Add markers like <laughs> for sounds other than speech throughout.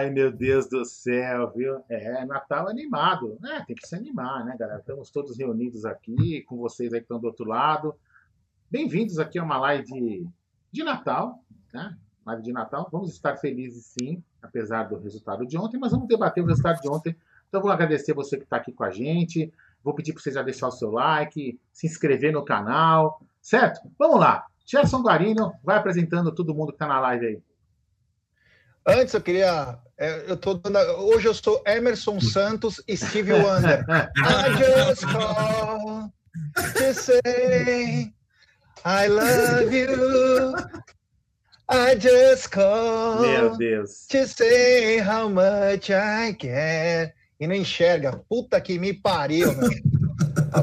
Ai, meu Deus do céu, viu? É, Natal animado. É, tem que se animar, né, galera? Estamos todos reunidos aqui, com vocês aí que estão do outro lado. Bem-vindos aqui a uma live de, de Natal, né? Live de Natal. Vamos estar felizes, sim, apesar do resultado de ontem, mas vamos debater o resultado de ontem. Então, vou agradecer você que está aqui com a gente. Vou pedir para você já deixar o seu like, se inscrever no canal, certo? Vamos lá. Gerson Guarino vai apresentando todo mundo que está na live aí. Antes eu queria. É, eu tô dando, hoje eu sou Emerson Santos e Steve Wonder. I just call to say I love you. I just call Meu Deus. to say how much I care. E não enxerga. Puta que me pariu, velho.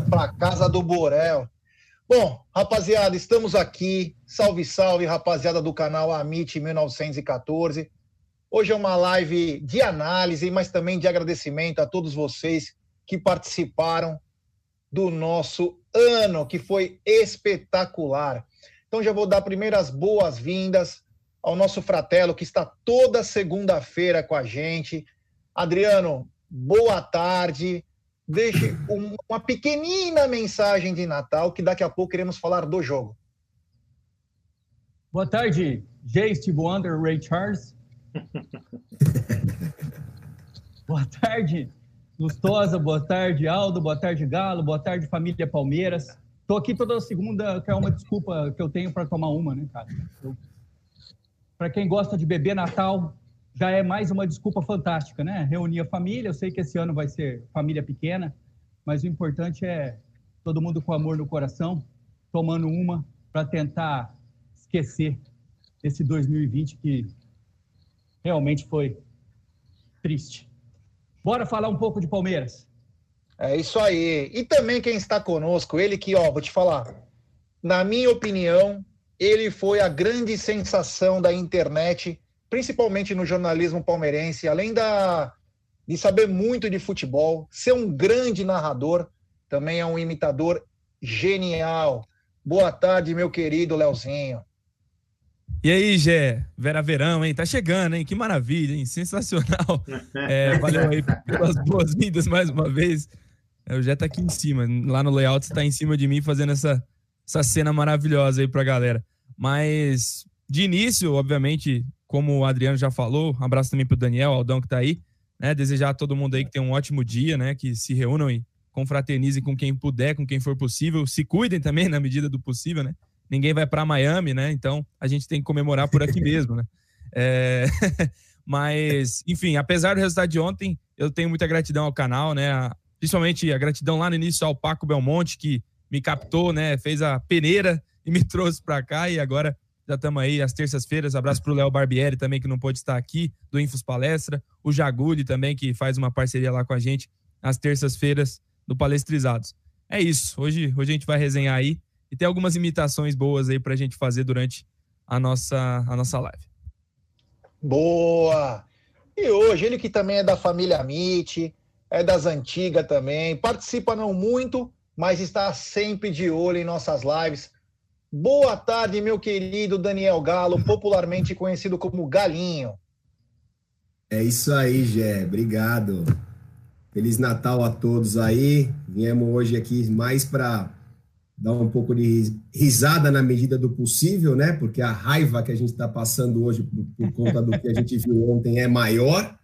Pra casa do Borel. Bom, rapaziada, estamos aqui. Salve, salve, rapaziada do canal Amit 1914. Hoje é uma live de análise, mas também de agradecimento a todos vocês que participaram do nosso ano, que foi espetacular. Então já vou dar primeiras boas-vindas ao nosso fratelo que está toda segunda-feira com a gente. Adriano, boa tarde. Deixe um, uma pequenina mensagem de Natal que daqui a pouco iremos falar do jogo. Boa tarde, J. Steve Wonder, Ray Charles. <laughs> boa tarde, Lustosa. Boa tarde, Aldo. Boa tarde, Galo. Boa tarde, família Palmeiras. Tô aqui toda segunda, que é uma desculpa que eu tenho para tomar uma, né, cara? Para quem gosta de beber Natal, já é mais uma desculpa fantástica, né? Reunir a família. Eu sei que esse ano vai ser família pequena, mas o importante é todo mundo com amor no coração, tomando uma para tentar esquecer esse 2020 que realmente foi triste. Bora falar um pouco de Palmeiras. É isso aí. E também quem está conosco, ele que, ó, vou te falar, na minha opinião, ele foi a grande sensação da internet, principalmente no jornalismo palmeirense, além da de saber muito de futebol, ser um grande narrador, também é um imitador genial. Boa tarde, meu querido Leozinho. E aí, Gé? Vera Verão, hein? Tá chegando, hein? Que maravilha, hein? Sensacional. <laughs> É, valeu aí pelas boas-vindas mais uma vez. É, o Gé tá aqui em cima. Lá no layout você tá em cima de mim fazendo essa, essa cena maravilhosa aí pra galera. Mas, de início, obviamente, como o Adriano já falou, um abraço também pro Daniel, Aldão que tá aí, né? Desejar a todo mundo aí que tenha um ótimo dia, né? Que se reúnam e confraternizem com quem puder, com quem for possível. Se cuidem também na medida do possível, né? Ninguém vai para Miami, né? Então a gente tem que comemorar por aqui mesmo, né? É... <laughs> Mas, enfim, apesar do resultado de ontem, eu tenho muita gratidão ao canal, né? Principalmente a gratidão lá no início ao Paco Belmonte, que me captou, né? Fez a peneira <laughs> e me trouxe para cá. E agora já estamos aí às terças-feiras. Abraço para o Léo Barbieri também, que não pôde estar aqui, do Infos Palestra. O Jaguli também, que faz uma parceria lá com a gente às terças-feiras do Palestrizados. É isso. Hoje, hoje a gente vai resenhar aí e tem algumas imitações boas aí para a gente fazer durante a nossa, a nossa live. Boa! E hoje, ele que também é da família Amit, é das antigas também, participa não muito, mas está sempre de olho em nossas lives. Boa tarde, meu querido Daniel Galo, <laughs> popularmente conhecido como Galinho. É isso aí, Gé. Obrigado. Feliz Natal a todos aí. Viemos hoje aqui mais para dar um pouco de risada na medida do possível, né? Porque a raiva que a gente está passando hoje por, por, conta do que a gente viu ontem é maior.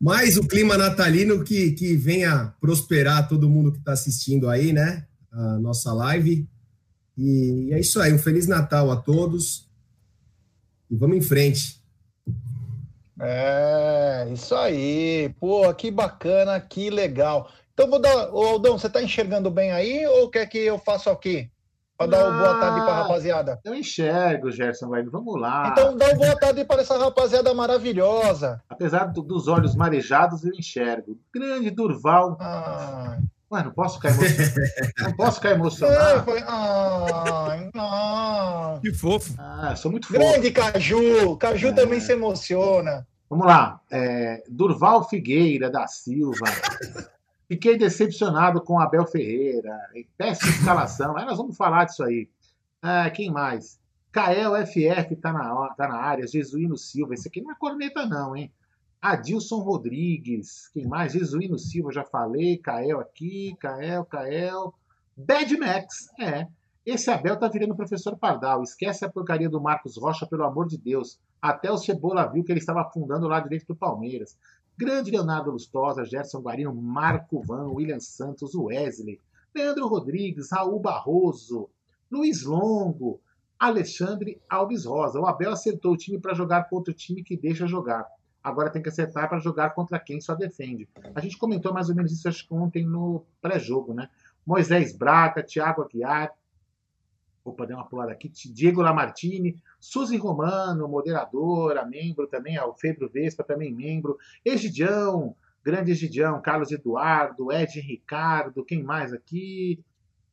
Mas o clima natalino que, que venha prosperar todo mundo que está assistindo aí, né? A nossa live. E é isso aí. Um Feliz Natal a todos. E vamos em frente. É, isso aí. Pô, que bacana, que legal. Então vou dar. Ô, Aldão, você está enxergando bem aí ou quer que eu faça o quê? Para dar uma boa tarde para a rapaziada. Eu enxergo, Gerson Guarino. Vamos lá. Então dá uma boa tarde para essa rapaziada maravilhosa. Apesar do, dos olhos marejados, eu enxergo. Grande Durval. Ah. Ué, não posso ficar emocionado. <laughs> não posso ficar emocionado. Foi... Ai, não. Que fofo. Ah, sou muito fofo. Grande Caju. Caju é. também se emociona. Vamos lá. É, Durval Figueira da Silva. <laughs> Fiquei decepcionado com Abel Ferreira. Péssima escalação. Aí nós vamos falar disso aí. Ah, quem mais? Kael FF tá na, tá na área. Jesuíno Silva. Esse aqui não é corneta, não, hein? Adilson Rodrigues, quem mais? Jesuíno Silva, já falei, Kael aqui, Kael, Kael. Bad Max, é. Esse Abel tá virando professor Pardal. Esquece a porcaria do Marcos Rocha, pelo amor de Deus. Até o Cebola viu que ele estava afundando lá direito do Palmeiras. Grande Leonardo Lustosa, Gerson Guarino, Marco Van, William Santos, Wesley, Leandro Rodrigues, Raul Barroso, Luiz Longo, Alexandre Alves Rosa. O Abel acertou o time para jogar contra o time que deixa jogar. Agora tem que acertar para jogar contra quem só defende. A gente comentou mais ou menos isso acho que ontem no pré-jogo, né? Moisés Braga, Thiago Aguiar, opa, deu uma pulada aqui, Diego Lamartine, Suzy Romano, moderadora, membro também, Alfredo Vespa, também membro, Egidião, grande Egidião, Carlos Eduardo, Ed Ricardo, quem mais aqui?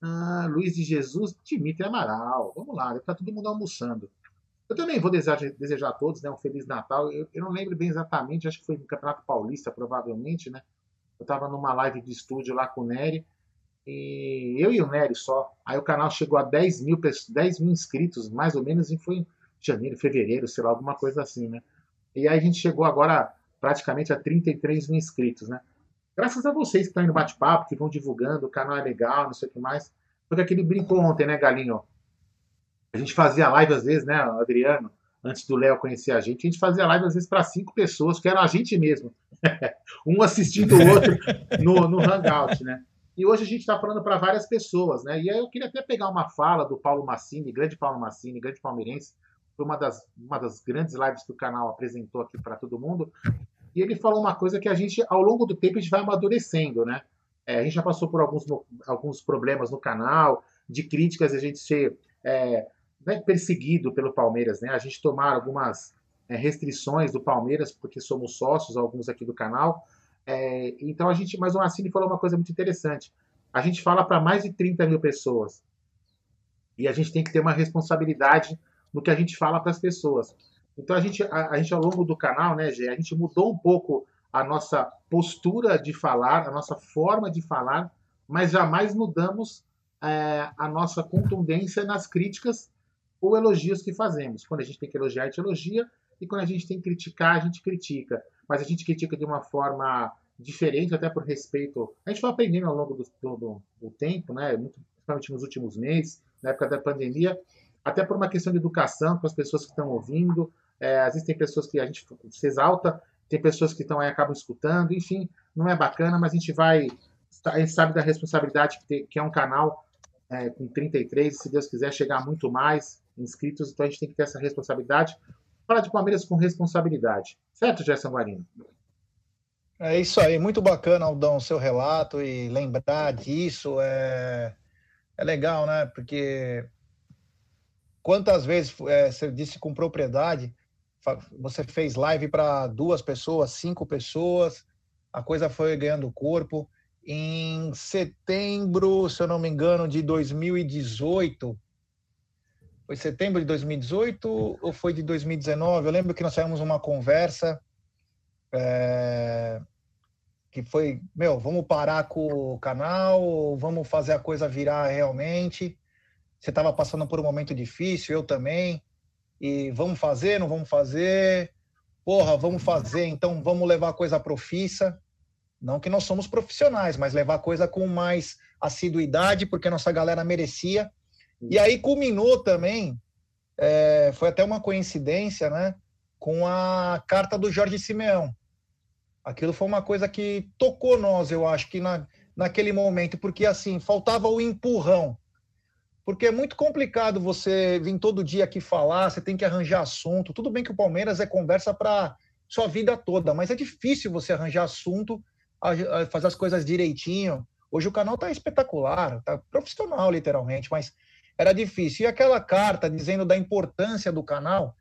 Ah, Luiz de Jesus, Dimitri Amaral. Vamos lá, estar todo mundo almoçando. Eu também vou desejar, desejar a todos né, um Feliz Natal. Eu, eu, não lembro bem exatamente, acho que foi no Campeonato Paulista, provavelmente, né? Eu estava numa live de estúdio lá com o Nery, e eu e o Nery só. Aí o canal chegou a 10 mil, 10 mil inscritos, mais ou menos, e foi janeiro, fevereiro, sei lá, alguma coisa assim, né? E aí a gente chegou agora praticamente a 33 mil inscritos, né? Graças a vocês que estão aí no bate-papo, que vão divulgando, o canal é legal, não sei o que mais. Foi aquele brincou ontem, né, Galinho? A gente fazia live às vezes, né, Adriano? Antes do Léo conhecer a gente, a gente fazia live às vezes para cinco pessoas, que eram a gente mesmo. <laughs> um assistindo o outro no, no Hangout, né? E hoje a gente está falando para várias pessoas, né? E aí eu queria até pegar uma fala do Paulo Massini, grande Paulo Massini, grande palmeirense, foi uma das, uma das grandes lives que o canal apresentou aqui para todo mundo, e ele falou uma coisa que a gente, ao longo do tempo, a gente vai amadurecendo, né? É, a gente já passou por alguns, alguns problemas no canal, de críticas, a gente ser é, né, perseguido pelo Palmeiras, né? A gente tomar algumas é, restrições do Palmeiras, porque somos sócios, alguns aqui do canal. É, então a gente, mas o Massini falou uma coisa muito interessante. A gente fala para mais de 30 mil pessoas. E a gente tem que ter uma responsabilidade no que a gente fala para as pessoas. Então a gente, a, a, gente ao longo do canal, né, Gê, a gente mudou um pouco a nossa postura de falar, a nossa forma de falar, mas jamais mudamos é, a nossa contundência nas críticas ou elogios que fazemos. Quando a gente tem que elogiar, a gente elogia, e quando a gente tem que criticar, a gente critica. Mas a gente critica de uma forma diferente, até por respeito. A gente vai aprendendo ao longo do, do, do tempo, né, muito, principalmente nos últimos meses, na época da pandemia, até por uma questão de educação para as pessoas que estão ouvindo, é, às vezes tem pessoas que a gente se exalta, tem pessoas que estão aí acabam escutando, enfim, não é bacana, mas a gente vai, a gente sabe da responsabilidade que, tem, que é um canal é, com 33, se Deus quiser chegar muito mais inscritos, então a gente tem que ter essa responsabilidade. Falar de Palmeiras com responsabilidade, certo, Gerson Guarino? É isso aí, muito bacana, Aldão, seu relato e lembrar disso é, é legal, né? Porque quantas vezes é, você disse com propriedade você fez live para duas pessoas, cinco pessoas, a coisa foi ganhando corpo. Em setembro, se eu não me engano, de 2018, foi setembro de 2018 ou foi de 2019? Eu lembro que nós tivemos uma conversa é, que foi, meu, vamos parar com o canal, vamos fazer a coisa virar realmente. Você estava passando por um momento difícil, eu também e vamos fazer, não vamos fazer, porra, vamos fazer, então vamos levar a coisa profissa. Não que nós somos profissionais, mas levar a coisa com mais assiduidade, porque nossa galera merecia. E aí culminou também, é, foi até uma coincidência, né? Com a carta do Jorge Simeão. Aquilo foi uma coisa que tocou nós, eu acho que na, naquele momento, porque assim, faltava o empurrão porque é muito complicado você vir todo dia aqui falar, você tem que arranjar assunto. Tudo bem que o Palmeiras é conversa para sua vida toda, mas é difícil você arranjar assunto, fazer as coisas direitinho. Hoje o canal está espetacular, está profissional, literalmente, mas era difícil. E aquela carta dizendo da importância do canal,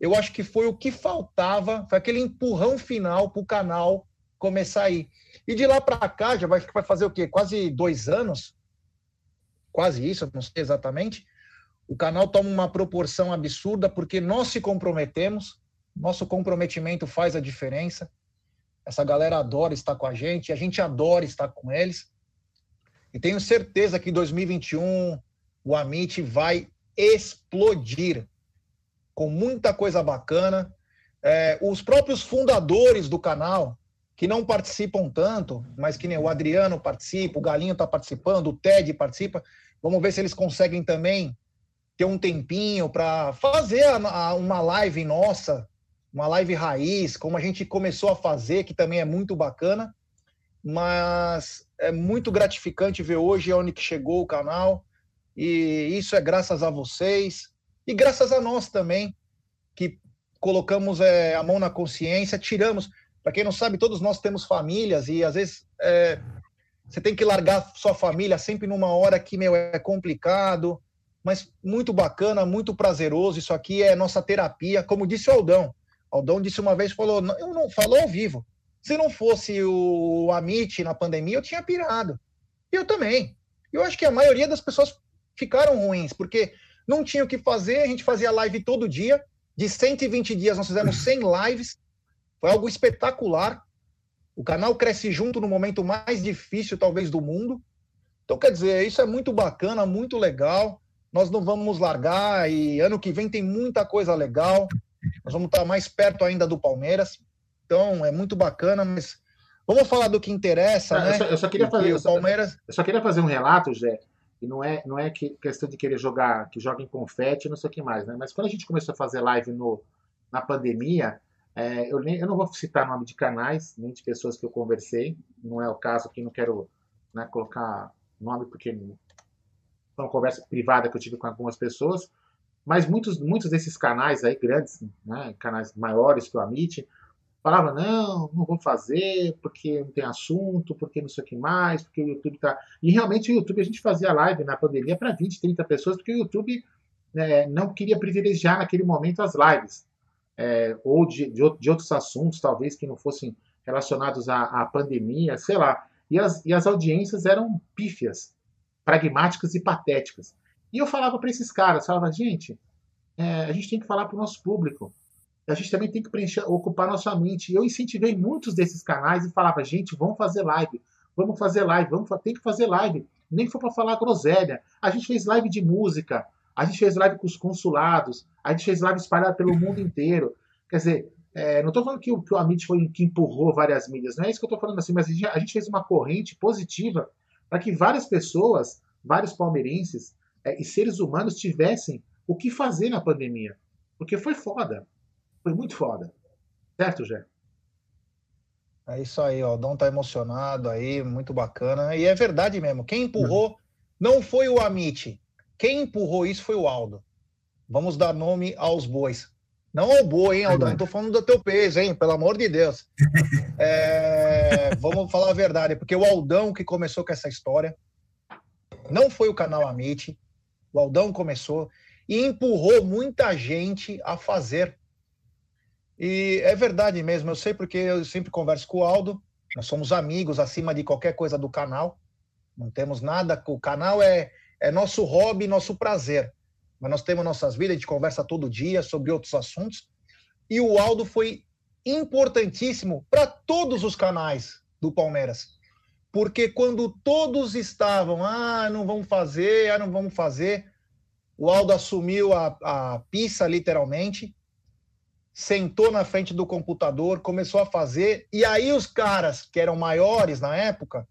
eu acho que foi o que faltava, foi aquele empurrão final para o canal começar a ir. E de lá para cá, já vai, vai fazer o quê? Quase dois anos quase isso, não sei exatamente. O canal toma uma proporção absurda porque nós se comprometemos, nosso comprometimento faz a diferença. Essa galera adora estar com a gente, a gente adora estar com eles. E tenho certeza que em 2021 o Amit vai explodir com muita coisa bacana. É, os próprios fundadores do canal, que não participam tanto, mas que nem o Adriano participa, o Galinho está participando, o Ted participa. Vamos ver se eles conseguem também ter um tempinho para fazer a, a, uma live nossa, uma live raiz, como a gente começou a fazer, que também é muito bacana. Mas é muito gratificante ver hoje onde que chegou o canal. E isso é graças a vocês e graças a nós também, que colocamos é, a mão na consciência, tiramos. Para quem não sabe, todos nós temos famílias e às vezes é, você tem que largar sua família sempre numa hora que meu é complicado, mas muito bacana, muito prazeroso. Isso aqui é nossa terapia, como disse o Aldão. Aldão disse uma vez, falou, eu não falou ao vivo. Se não fosse o Amit na pandemia, eu tinha pirado. Eu também. Eu acho que a maioria das pessoas ficaram ruins, porque não tinha o que fazer, a gente fazia live todo dia. De 120 dias, nós fizemos 100 lives. Foi algo espetacular. O canal cresce junto no momento mais difícil, talvez, do mundo. Então, quer dizer, isso é muito bacana, muito legal. Nós não vamos largar e ano que vem tem muita coisa legal. Nós vamos estar mais perto ainda do Palmeiras. Então, é muito bacana, mas vamos falar do que interessa, né? Eu só, eu só queria fazer, o Palmeiras... eu só queria fazer um relato, Jé, e não é, não é que, questão de querer jogar, que joga em confete, não sei o que mais, né? Mas quando a gente começou a fazer live no, na pandemia, é, eu, nem, eu não vou citar nome de canais, nem de pessoas que eu conversei, não é o caso aqui, não quero né, colocar nome porque foi uma conversa privada que eu tive com algumas pessoas, mas muitos, muitos desses canais aí, grandes, né, canais maiores que o Amit, falava, não, não vou fazer, porque não tem assunto, porque não sei o que mais, porque o YouTube tá. E realmente o YouTube a gente fazia live na pandemia para 20, 30 pessoas, porque o YouTube é, não queria privilegiar naquele momento as lives. É, ou de, de, de, outros assuntos, talvez, que não fossem relacionados à, à pandemia, sei lá. E as, e as audiências eram pífias, pragmáticas e patéticas. E eu falava para esses caras, falava, gente, é, a gente tem que falar para o nosso público a gente também tem que preencher, ocupar nossa mente. Eu incentivei muitos desses canais e falava, gente, vamos fazer live, vamos fazer live, vamos tem que fazer live. Nem que for para falar groselha. A gente fez live de música, a gente fez live com os consulados, a gente fez live espalhada pelo mundo inteiro. Quer dizer, é, não estou falando que o, que o Amit foi que empurrou várias mídias, não é isso que eu estou falando assim, mas a gente, a gente, fez uma corrente positiva para que várias pessoas, vários palmeirenses é, e seres humanos tivessem o que fazer na pandemia. Porque foi foda. Foi muito foda. Certo, Jé? É isso aí, ó. O Dom tá emocionado aí, muito bacana. E é verdade mesmo. Quem empurrou não foi o Amit. Quem empurrou isso foi o Aldo. Vamos dar nome aos bois. Não ao boi, hein, Aldo? Não tô falando do teu peso, hein? Pelo amor de Deus. <laughs> É... Vamos falar a verdade, porque o Aldão que começou com essa história não foi o canal Amit. O Aldão começou e empurrou muita gente a fazer e é verdade mesmo, eu sei porque eu sempre converso com o Aldo, nós somos amigos acima de qualquer coisa do canal, não temos nada, o canal é, é nosso hobby, nosso prazer, mas nós temos nossas vidas, a gente conversa todo dia sobre outros assuntos, e o Aldo foi importantíssimo para todos os canais do Palmeiras, porque quando todos estavam, ah, não vamos fazer, ah, não vamos fazer, o Aldo assumiu a, a pista, literalmente, sentou na frente do computador, começou a fazer, e aí os caras que eram maiores na época,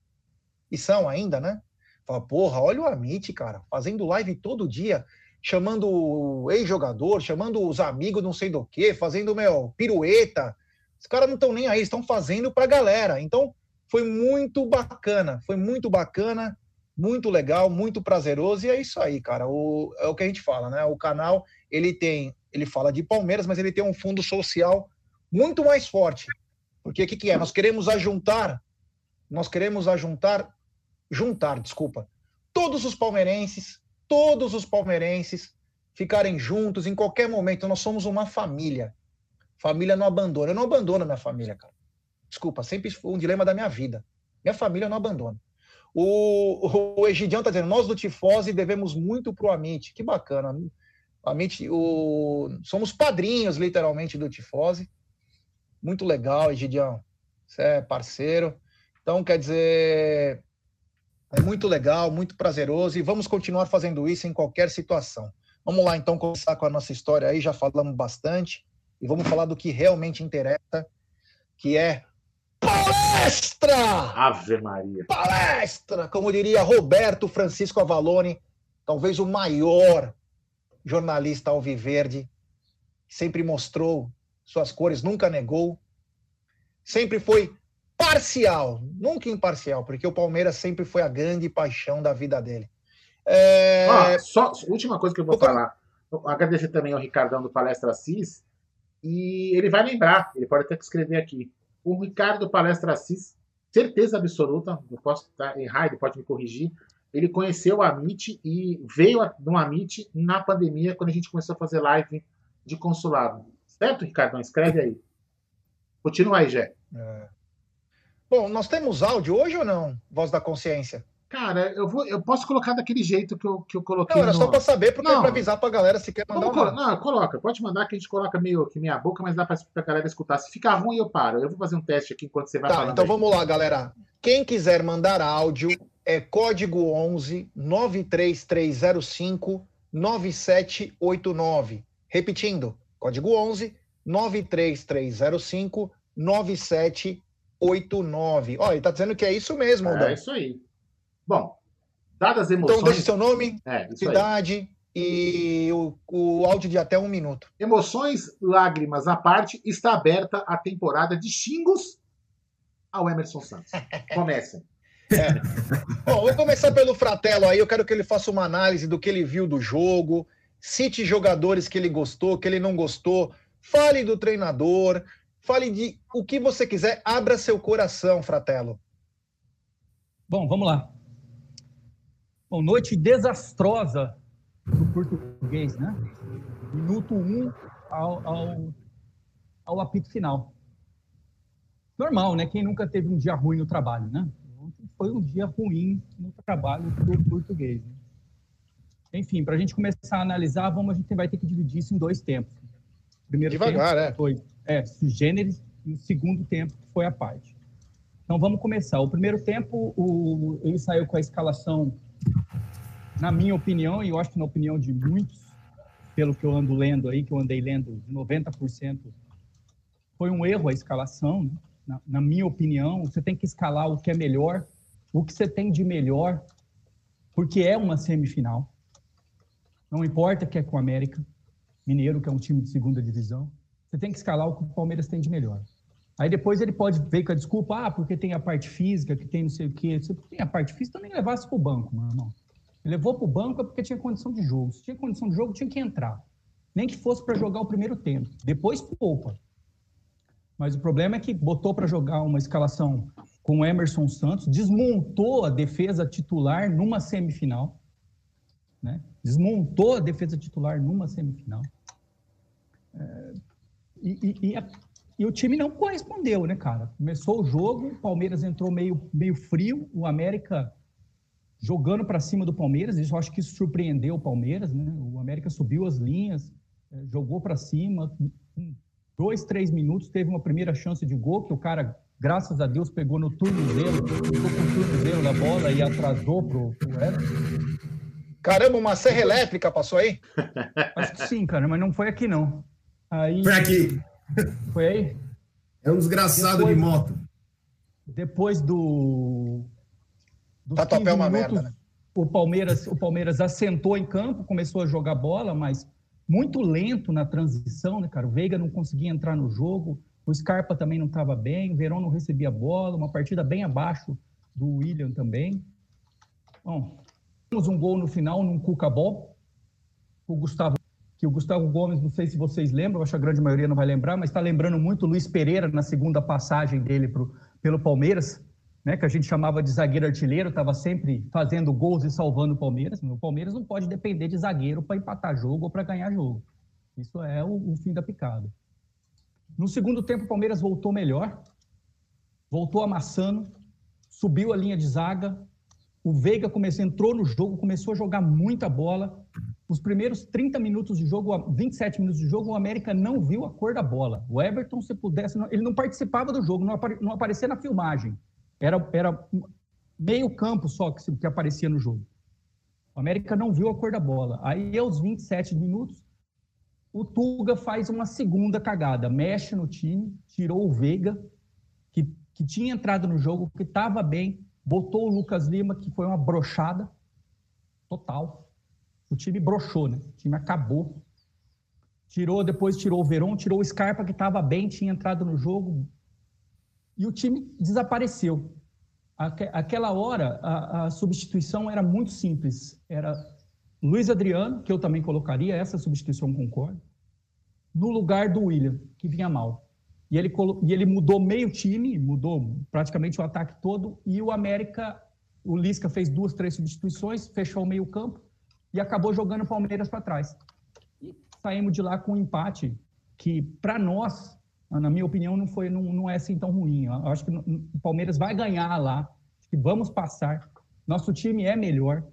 e são ainda, né? Fala, porra, olha o Amit, cara, fazendo live todo dia, chamando o ex-jogador, chamando os amigos não sei do que, fazendo, meu, pirueta. Os caras não estão nem aí, estão fazendo pra galera. Então, foi muito bacana, foi muito bacana, muito legal, muito prazeroso, e é isso aí, cara. O, é o que a gente fala, né? O canal, ele tem ele fala de Palmeiras, mas ele tem um fundo social muito mais forte. Porque o que, que é? Nós queremos ajuntar, nós queremos ajuntar, juntar, desculpa, todos os palmeirenses, todos os palmeirenses ficarem juntos em qualquer momento. Nós somos uma família. Família não abandona. Eu não abandono minha família, cara. Desculpa, sempre foi um dilema da minha vida. Minha família não abandona. O, o, Egidião está dizendo, nós do Tifose devemos muito pro Amit. Que bacana. Amit, o... Somos padrinhos, literalmente, do Tifose. Muito legal, Egidião. Você é parceiro. Então, quer dizer, é muito legal, muito prazeroso e vamos continuar fazendo isso em qualquer situação. Vamos lá, então, começar com a nossa história aí. Já falamos bastante. e vamos falar do que realmente interessa, que é palestra! Ave Maria. Palestra! Como diria Roberto Francisco Avalone, talvez o maior jornalista alviverde, sempre mostrou suas cores, nunca negou, sempre foi parcial, nunca imparcial, porque o Palmeiras sempre foi a grande paixão da vida dele. É... Ah, só última coisa que eu vou falar. Agradecer também ao Ricardão do Palestra Assis. E ele vai lembrar, ele pode até escrever aqui. O Ricardo do Palestra Assis, certeza absoluta, eu posso estar errado, ele pode me corrigir. Ele conheceu o Amit e veio no Amit na pandemia, quando a gente começou a fazer live de consulado. Certo, Ricardão? Escreve aí. Continua aí, Jé. É. Bom, nós temos áudio hoje ou não? Voz da consciência. Cara, eu, vou, eu posso colocar daquele jeito que eu, que eu coloquei. Não, era no... só para saber, porque não, é para avisar para a galera se quer mandar. Não, coloca, pode mandar que a gente coloca meio que minha boca, mas dá para a galera escutar. Se ficar ruim, eu paro. Eu vou fazer um teste aqui enquanto você vai tá, falando. Então aí. vamos lá, galera. Quem quiser mandar áudio é código 11 93305 9789. Repetindo, código 11 93305 9789. 89. Olha, ele tá dizendo que é isso mesmo, Aldão. É isso aí. Bom, dadas as emoções... Então deixe seu nome, é, cidade e o, o áudio de até um minuto. Emoções, lágrimas à parte, está aberta a temporada de xingos ao Emerson Santos. <laughs> Comecem. É. Bom, vou começar pelo Fratelo aí. Eu quero que ele faça uma análise do que ele viu do jogo, cite jogadores que ele gostou, que ele não gostou, fale do treinador, Fale de o que você quiser, abra seu coração, Fratelo. Bom, vamos lá. Bom, noite desastrosa do português, né? Minuto 1 um ao, ao, ao apito final. Normal, né? Quem nunca teve um dia ruim no trabalho, né? Foi um dia ruim no trabalho do português. Né? Enfim, para a gente começar a analisar, vamos, a gente vai ter que dividir isso em dois tempos. Primeiro Devagar, tempo é. foi é, sugêneres, e o segundo tempo foi a parte. Então vamos começar. O primeiro tempo, o, ele saiu com a escalação, na minha opinião, e eu acho que na opinião de muitos, pelo que eu ando lendo aí, que eu andei lendo, 90% foi um erro a escalação, né? na, na minha opinião. Você tem que escalar o que é melhor, o que você tem de melhor, porque é uma semifinal. Não importa que é com o América Mineiro, que é um time de segunda divisão. Você tem que escalar o que o Palmeiras tem de melhor. Aí depois ele pode ver com a desculpa, ah, porque tem a parte física, que tem não sei o quê. Se tem a parte física, também levasse para o banco, meu irmão. Ele levou para o banco é porque tinha condição de jogo. Se tinha condição de jogo, tinha que entrar. Nem que fosse para jogar o primeiro tempo. Depois poupa. Mas o problema é que botou para jogar uma escalação com o Emerson Santos, desmontou a defesa titular numa semifinal. Né? Desmontou a defesa titular numa semifinal. É, e, e, e, e, o time não correspondeu, né, cara? Começou o jogo, o Palmeiras entrou meio, meio frio, o América jogando para cima do Palmeiras, isso eu acho que isso surpreendeu o Palmeiras, né? O América subiu as linhas, é, jogou para cima, com dois, três minutos, teve uma primeira chance de gol, que o cara, graças a Deus, pegou no tornozelo, ficou com o tornozelo da bola e atrasou pro, pro Everton. Caramba, uma serra elétrica passou aí? Acho que sim, cara, mas não foi aqui não. Aí, foi aqui. Foi aí? É um desgraçado depois, de moto. Depois do. Tatuapé é uma minutos, merda, né? O Palmeiras, o Palmeiras assentou em campo, começou a jogar bola, mas muito lento na transição, né, cara? O Veiga não conseguia entrar no jogo, o Scarpa também não estava bem, o Verão não recebia bola, uma partida bem abaixo do William também. Bom, temos um gol no final num Cuca-Ball. O Gustavo que o Gustavo Gomes, não sei se vocês lembram, acho que a grande maioria não vai lembrar, mas está lembrando muito o Luiz Pereira na segunda passagem dele pro, pelo Palmeiras, né, que a gente chamava de zagueiro artilheiro, estava sempre fazendo gols e salvando o Palmeiras. O Palmeiras não pode depender de zagueiro para empatar jogo ou para ganhar jogo. Isso é o, o fim da picada. No segundo tempo, o Palmeiras voltou melhor, voltou amassando, subiu a linha de zaga, o Veiga começou, entrou no jogo, começou a jogar muita bola, os primeiros 30 minutos de jogo, 27 minutos de jogo, o América não viu a cor da bola. O Everton, se pudesse, ele não participava do jogo, não, apare, não aparecia na filmagem. Era, era meio campo só que, que aparecia no jogo. O América não viu a cor da bola. Aí, aos 27 minutos, o Tuga faz uma segunda cagada, mexe no time, tirou o Veiga, que, que tinha entrado no jogo, que estava bem, botou o Lucas Lima, que foi uma brochada total. O time brochou, né? O time acabou. Tirou, depois tirou o Verón, tirou o Scarpa, que estava bem, tinha entrado no jogo. E o time desapareceu. Aquela hora, a, a substituição era muito simples. Era Luiz Adriano, que eu também colocaria, essa substituição concordo, no lugar do William, que vinha mal. E ele, e ele mudou meio time, mudou praticamente o ataque todo, e o América, o Lisca fez duas, três substituições, fechou o meio campo e acabou jogando o Palmeiras para trás. E saímos de lá com um empate que, para nós, na minha opinião, não, foi, não, não é assim tão ruim. Eu acho que o Palmeiras vai ganhar lá, que vamos passar. Nosso time é melhor,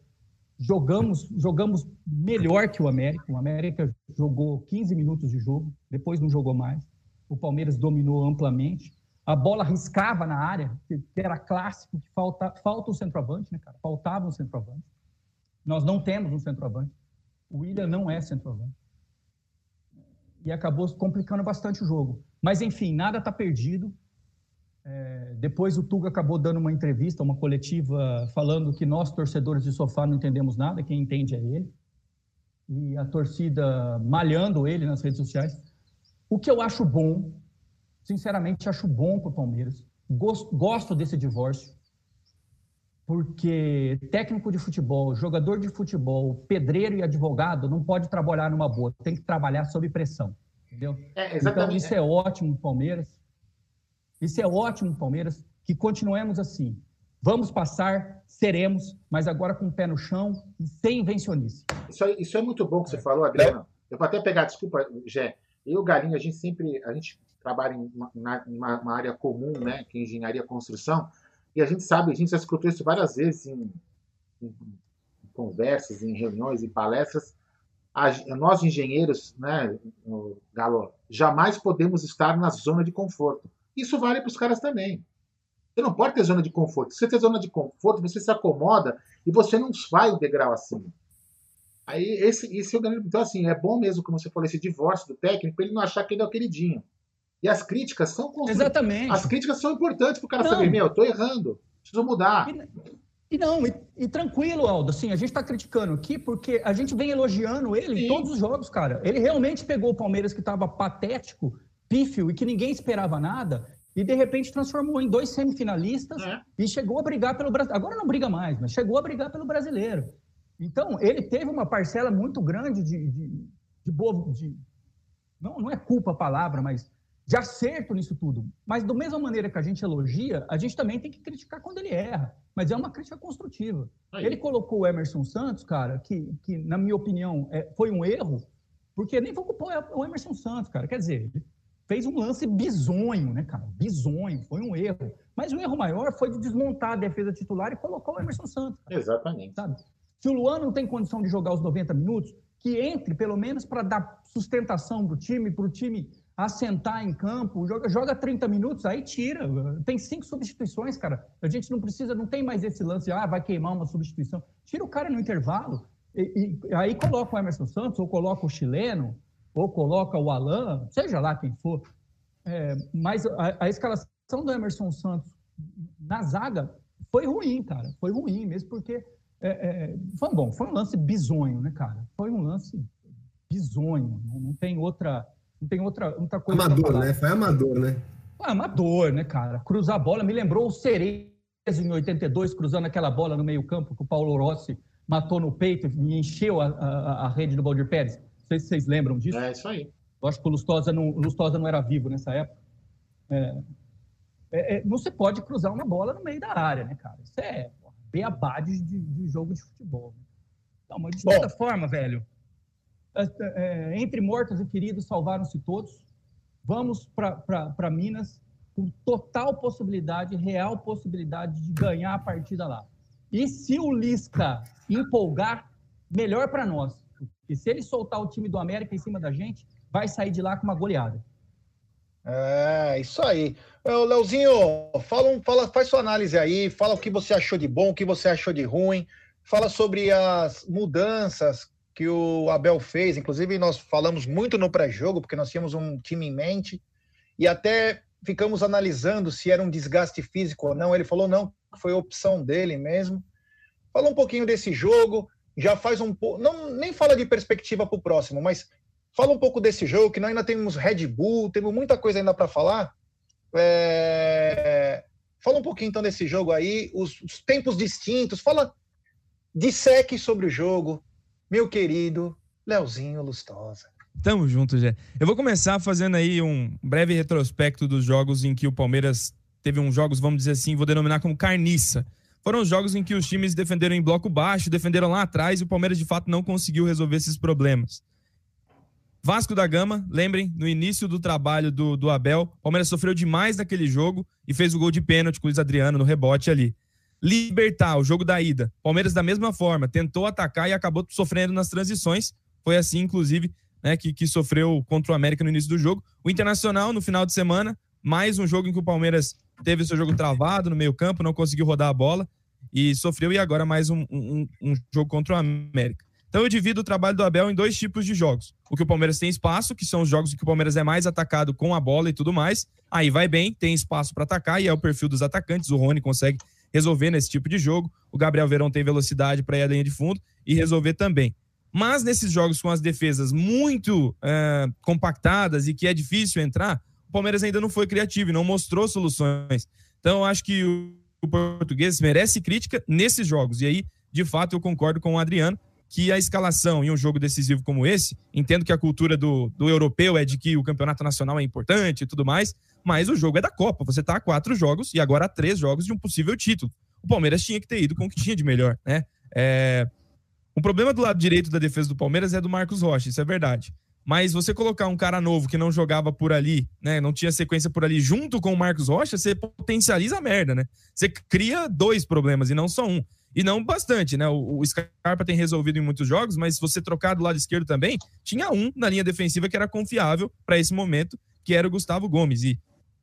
jogamos, jogamos melhor que o América. O América jogou 15 minutos de jogo, depois não jogou mais. O Palmeiras dominou amplamente. A bola riscava na área, que era clássico, que falta, falta o centroavante, né, cara? Faltava um centroavante. Nós não temos um centroavante. O William não é centroavante. E acabou complicando bastante o jogo. Mas, enfim, nada está perdido. É, depois o Tuga acabou dando uma entrevista, uma coletiva, falando que nós, torcedores de sofá, não entendemos nada, quem entende é ele. E a torcida malhando ele nas redes sociais. O que eu acho bom, sinceramente, acho bom para o Palmeiras. Gosto, gosto desse divórcio, porque técnico de futebol, jogador de futebol, pedreiro e advogado não pode trabalhar numa boa, tem que trabalhar sob pressão. Entendeu? É, então, isso é ótimo Palmeiras. Isso é ótimo, Palmeiras, que continuemos assim. Vamos passar, seremos, mas agora com o pé no chão e sem invencionice. Isso, é, isso é muito bom que você falou, Adriano. Eu vou até pegar, desculpa, Gé. Eu e o Galinho, a gente sempre a gente trabalha em uma, uma, área comum, né, que é engenharia e construção, e a gente sabe, a gente já escutou isso várias vezes em, em, em conversas, em reuniões, em palestras. A, nós, engenheiros, né, Galo, jamais podemos estar na zona de conforto. Isso vale para os caras também. Você não pode ter zona de conforto. Se você tem zona de conforto, você se acomoda e você não vai o degrau acima. Aí esse, esse organismo, então assim, é bom mesmo, como você falou, esse divórcio do técnico, ele não achar que ele é o queridinho. E as críticas são Exatamente. As críticas são importantes para o cara não. saber, meu, eu tô errando, preciso mudar. E, e não, e, e, tranquilo, Aldo, assim, a gente está criticando aqui porque a gente vem elogiando ele Sim. em todos os jogos, cara. Ele realmente pegou o Palmeiras que estava patético pífio e que ninguém esperava nada, e de repente transformou em dois semifinalistas é. e chegou a brigar pelo Brasil. Agora não briga mais, mas chegou a brigar pelo brasileiro. Então, ele teve uma parcela muito grande de, de, de. De, não, não é culpa a palavra, mas de acerto nisso tudo. Mas, da mesma maneira que a gente elogia, a gente também tem que criticar quando ele erra. Mas é uma crítica construtiva. Aí. Ele colocou o Emerson Santos, cara, que, que na minha opinião, é, foi um erro, porque nem vou culpar o Emerson Santos, cara. Quer dizer, fez um lance bizonho, né, cara? Bizonho, foi um erro. Mas o erro maior foi de desmontar a defesa titular e colocar o Emerson Santos. Cara. Exatamente. Sabe? Se o Luan não tem condição de jogar os 90 minutos, que entre pelo menos para dar sustentação para o time, para o time assentar em campo, joga, joga 30 minutos, aí tira. Tem cinco substituições, cara. A gente não precisa, não tem mais esse lance, ah, vai queimar uma substituição. Tira o cara no intervalo. E, e aí coloca o Emerson Santos ou coloca o chileno, ou coloca o Alan, seja lá quem for. É, mas a, a, escalação do Emerson Santos na zaga foi ruim, cara. Foi ruim mesmo, porque é, é, foi bom, foi um lance bizonho, né, cara? Foi um lance bizonho. Não, não tem outra, não tem outra, outra coisa. Amador, né? Foi amador, né? Foi amador, né, cara? Cruzar a bola me lembrou o Cerezo em 82, cruzando aquela bola no meio-campo que o Paulo Rossi matou no peito e encheu a, a, a rede do Valdir Pérez. Não sei se vocês lembram disso. É isso aí. Eu acho que o Lustosa não, o Lustosa não era vivo nessa época. É, é, é, não se pode cruzar uma bola no meio da área, né, cara? Isso é beabá de, de, de jogo de futebol. Então, mas de certa forma, velho, é, é, entre mortos e feridos salvaram-se todos. Vamos para Minas com total possibilidade, real possibilidade de ganhar a partida lá. E se o Lisca empolgar, melhor para nós. E se ele soltar o time do América em cima da gente, vai sair de lá com uma goleada. É, isso aí. Ô, Leozinho, fala, fala, faz sua análise aí, fala o que você achou de bom, o que você achou de ruim, fala sobre as mudanças que o Abel fez. Inclusive, nós falamos muito no pré-jogo, porque nós tínhamos um time em mente, e até ficamos analisando se era um desgaste físico ou não. Ele falou não, foi opção dele mesmo. Fala um pouquinho desse jogo, já faz um pouco. Não, nem fala de perspectiva para o próximo, mas fala um pouco desse jogo, que nós ainda temos Red Bull, temos muita coisa ainda para falar. É... Fala um pouquinho então desse jogo aí, os, os tempos distintos, fala de sec sobre o jogo, meu querido Leozinho Lustosa. Tamo junto, Jé. Eu vou começar fazendo aí um breve retrospecto dos jogos em que o Palmeiras teve uns jogos, vamos dizer assim, vou denominar como carniça. Foram os jogos em que os times defenderam em bloco baixo, defenderam lá atrás e o Palmeiras de fato não conseguiu resolver esses problemas. Vasco da Gama, lembrem, no início do trabalho do, do Abel, o Palmeiras sofreu demais naquele jogo e fez o gol de pênalti com o Luiz Adriano no rebote ali. Libertar, o jogo da ida. Palmeiras, da mesma forma, tentou atacar e acabou sofrendo nas transições. Foi assim, inclusive, né, que, que sofreu contra o América no início do jogo. O Internacional, no final de semana, mais um jogo em que o Palmeiras teve seu jogo travado no meio-campo, não conseguiu rodar a bola e sofreu, e agora mais um, um, um, jogo contra o América. Então eu divido o trabalho do Abel em dois tipos de jogos. O que o Palmeiras tem espaço, que são os jogos em que o Palmeiras é mais atacado com a bola e tudo mais. Aí vai bem, tem espaço para atacar e é o perfil dos atacantes. O Rony consegue resolver nesse tipo de jogo. O Gabriel Verão tem velocidade para ir à linha de fundo e resolver também. Mas nesses jogos com as defesas muito é, compactadas e que é difícil entrar, o Palmeiras ainda não foi criativo e não mostrou soluções. Então, acho que o português merece crítica nesses jogos. E aí, de fato, eu concordo com o Adriano que a escalação em um jogo decisivo como esse, entendo que a cultura do, do europeu é de que o campeonato nacional é importante e tudo mais, mas o jogo é da Copa. Você está a quatro jogos e agora a três jogos de um possível título. O Palmeiras tinha que ter ido com o que tinha de melhor, né? É... O problema do lado direito da defesa do Palmeiras é do Marcos Rocha, isso é verdade. Mas você colocar um cara novo que não jogava por ali, né? Não tinha sequência por ali, junto com o Marcos Rocha, você potencializa a merda, né? Você cria dois problemas e não só um. E não bastante, né? O, o Scarpa tem resolvido em muitos jogos, mas se você trocar do lado esquerdo também, tinha um na linha defensiva que era confiável para esse momento, que era o Gustavo Gomes. E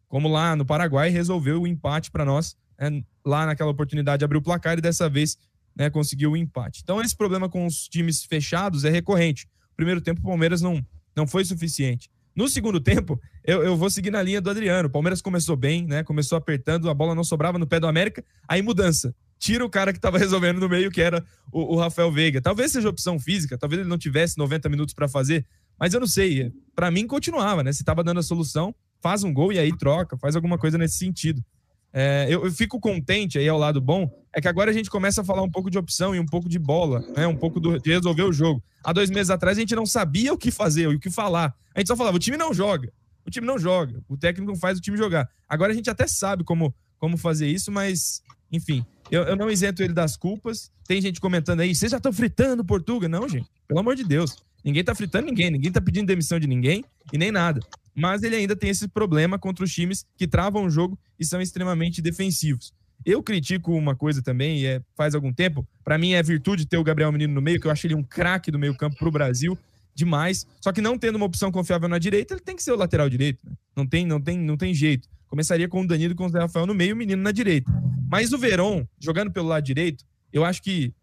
como lá no Paraguai, resolveu o empate para nós. Né? Lá naquela oportunidade abriu o placar e dessa vez né, conseguiu o empate. Então esse problema com os times fechados é recorrente primeiro tempo o Palmeiras não, não foi suficiente. No segundo tempo, eu, eu vou seguir na linha do Adriano. O Palmeiras começou bem, né? Começou apertando, a bola não sobrava no pé do América. Aí mudança. Tira o cara que estava <laughs> resolvendo no meio, que era o, o, Rafael Veiga. Talvez seja opção física, talvez ele não tivesse 90 minutos para fazer, mas eu não sei. Para mim, continuava, né? Se estava dando a solução, faz um gol e aí troca, faz alguma coisa nesse sentido. É, eu, eu, fico contente aí ao lado bom, é que agora a gente começa a falar um pouco de opção e um pouco de bola, né? Um pouco do, de resolver o jogo. Há dois meses atrás a gente não sabia o que fazer, o que falar. A gente só falava, o time não joga. O time não joga. O técnico não faz o time jogar. Agora a gente até sabe como, como fazer isso, mas, enfim, eu, eu não isento ele das culpas. Tem gente comentando aí, vocês já estão fritando Portugal? Não, gente, pelo amor de Deus. Ninguém tá fritando ninguém, ninguém tá pedindo demissão de ninguém e nem nada mas ele ainda tem esse problema contra os times que travam o jogo e são extremamente defensivos. Eu critico uma coisa também, e é, faz algum tempo, para mim é virtude ter o Gabriel Menino no meio, que eu acho ele um craque do meio campo para o Brasil, demais. Só que não tendo uma opção confiável na direita, ele tem que ser o lateral direito. Né? Não, tem, não, tem, não tem jeito. Começaria com o Danilo e com o Zé Rafael no meio o menino na direita. Mas o Verón, jogando pelo lado direito, eu acho que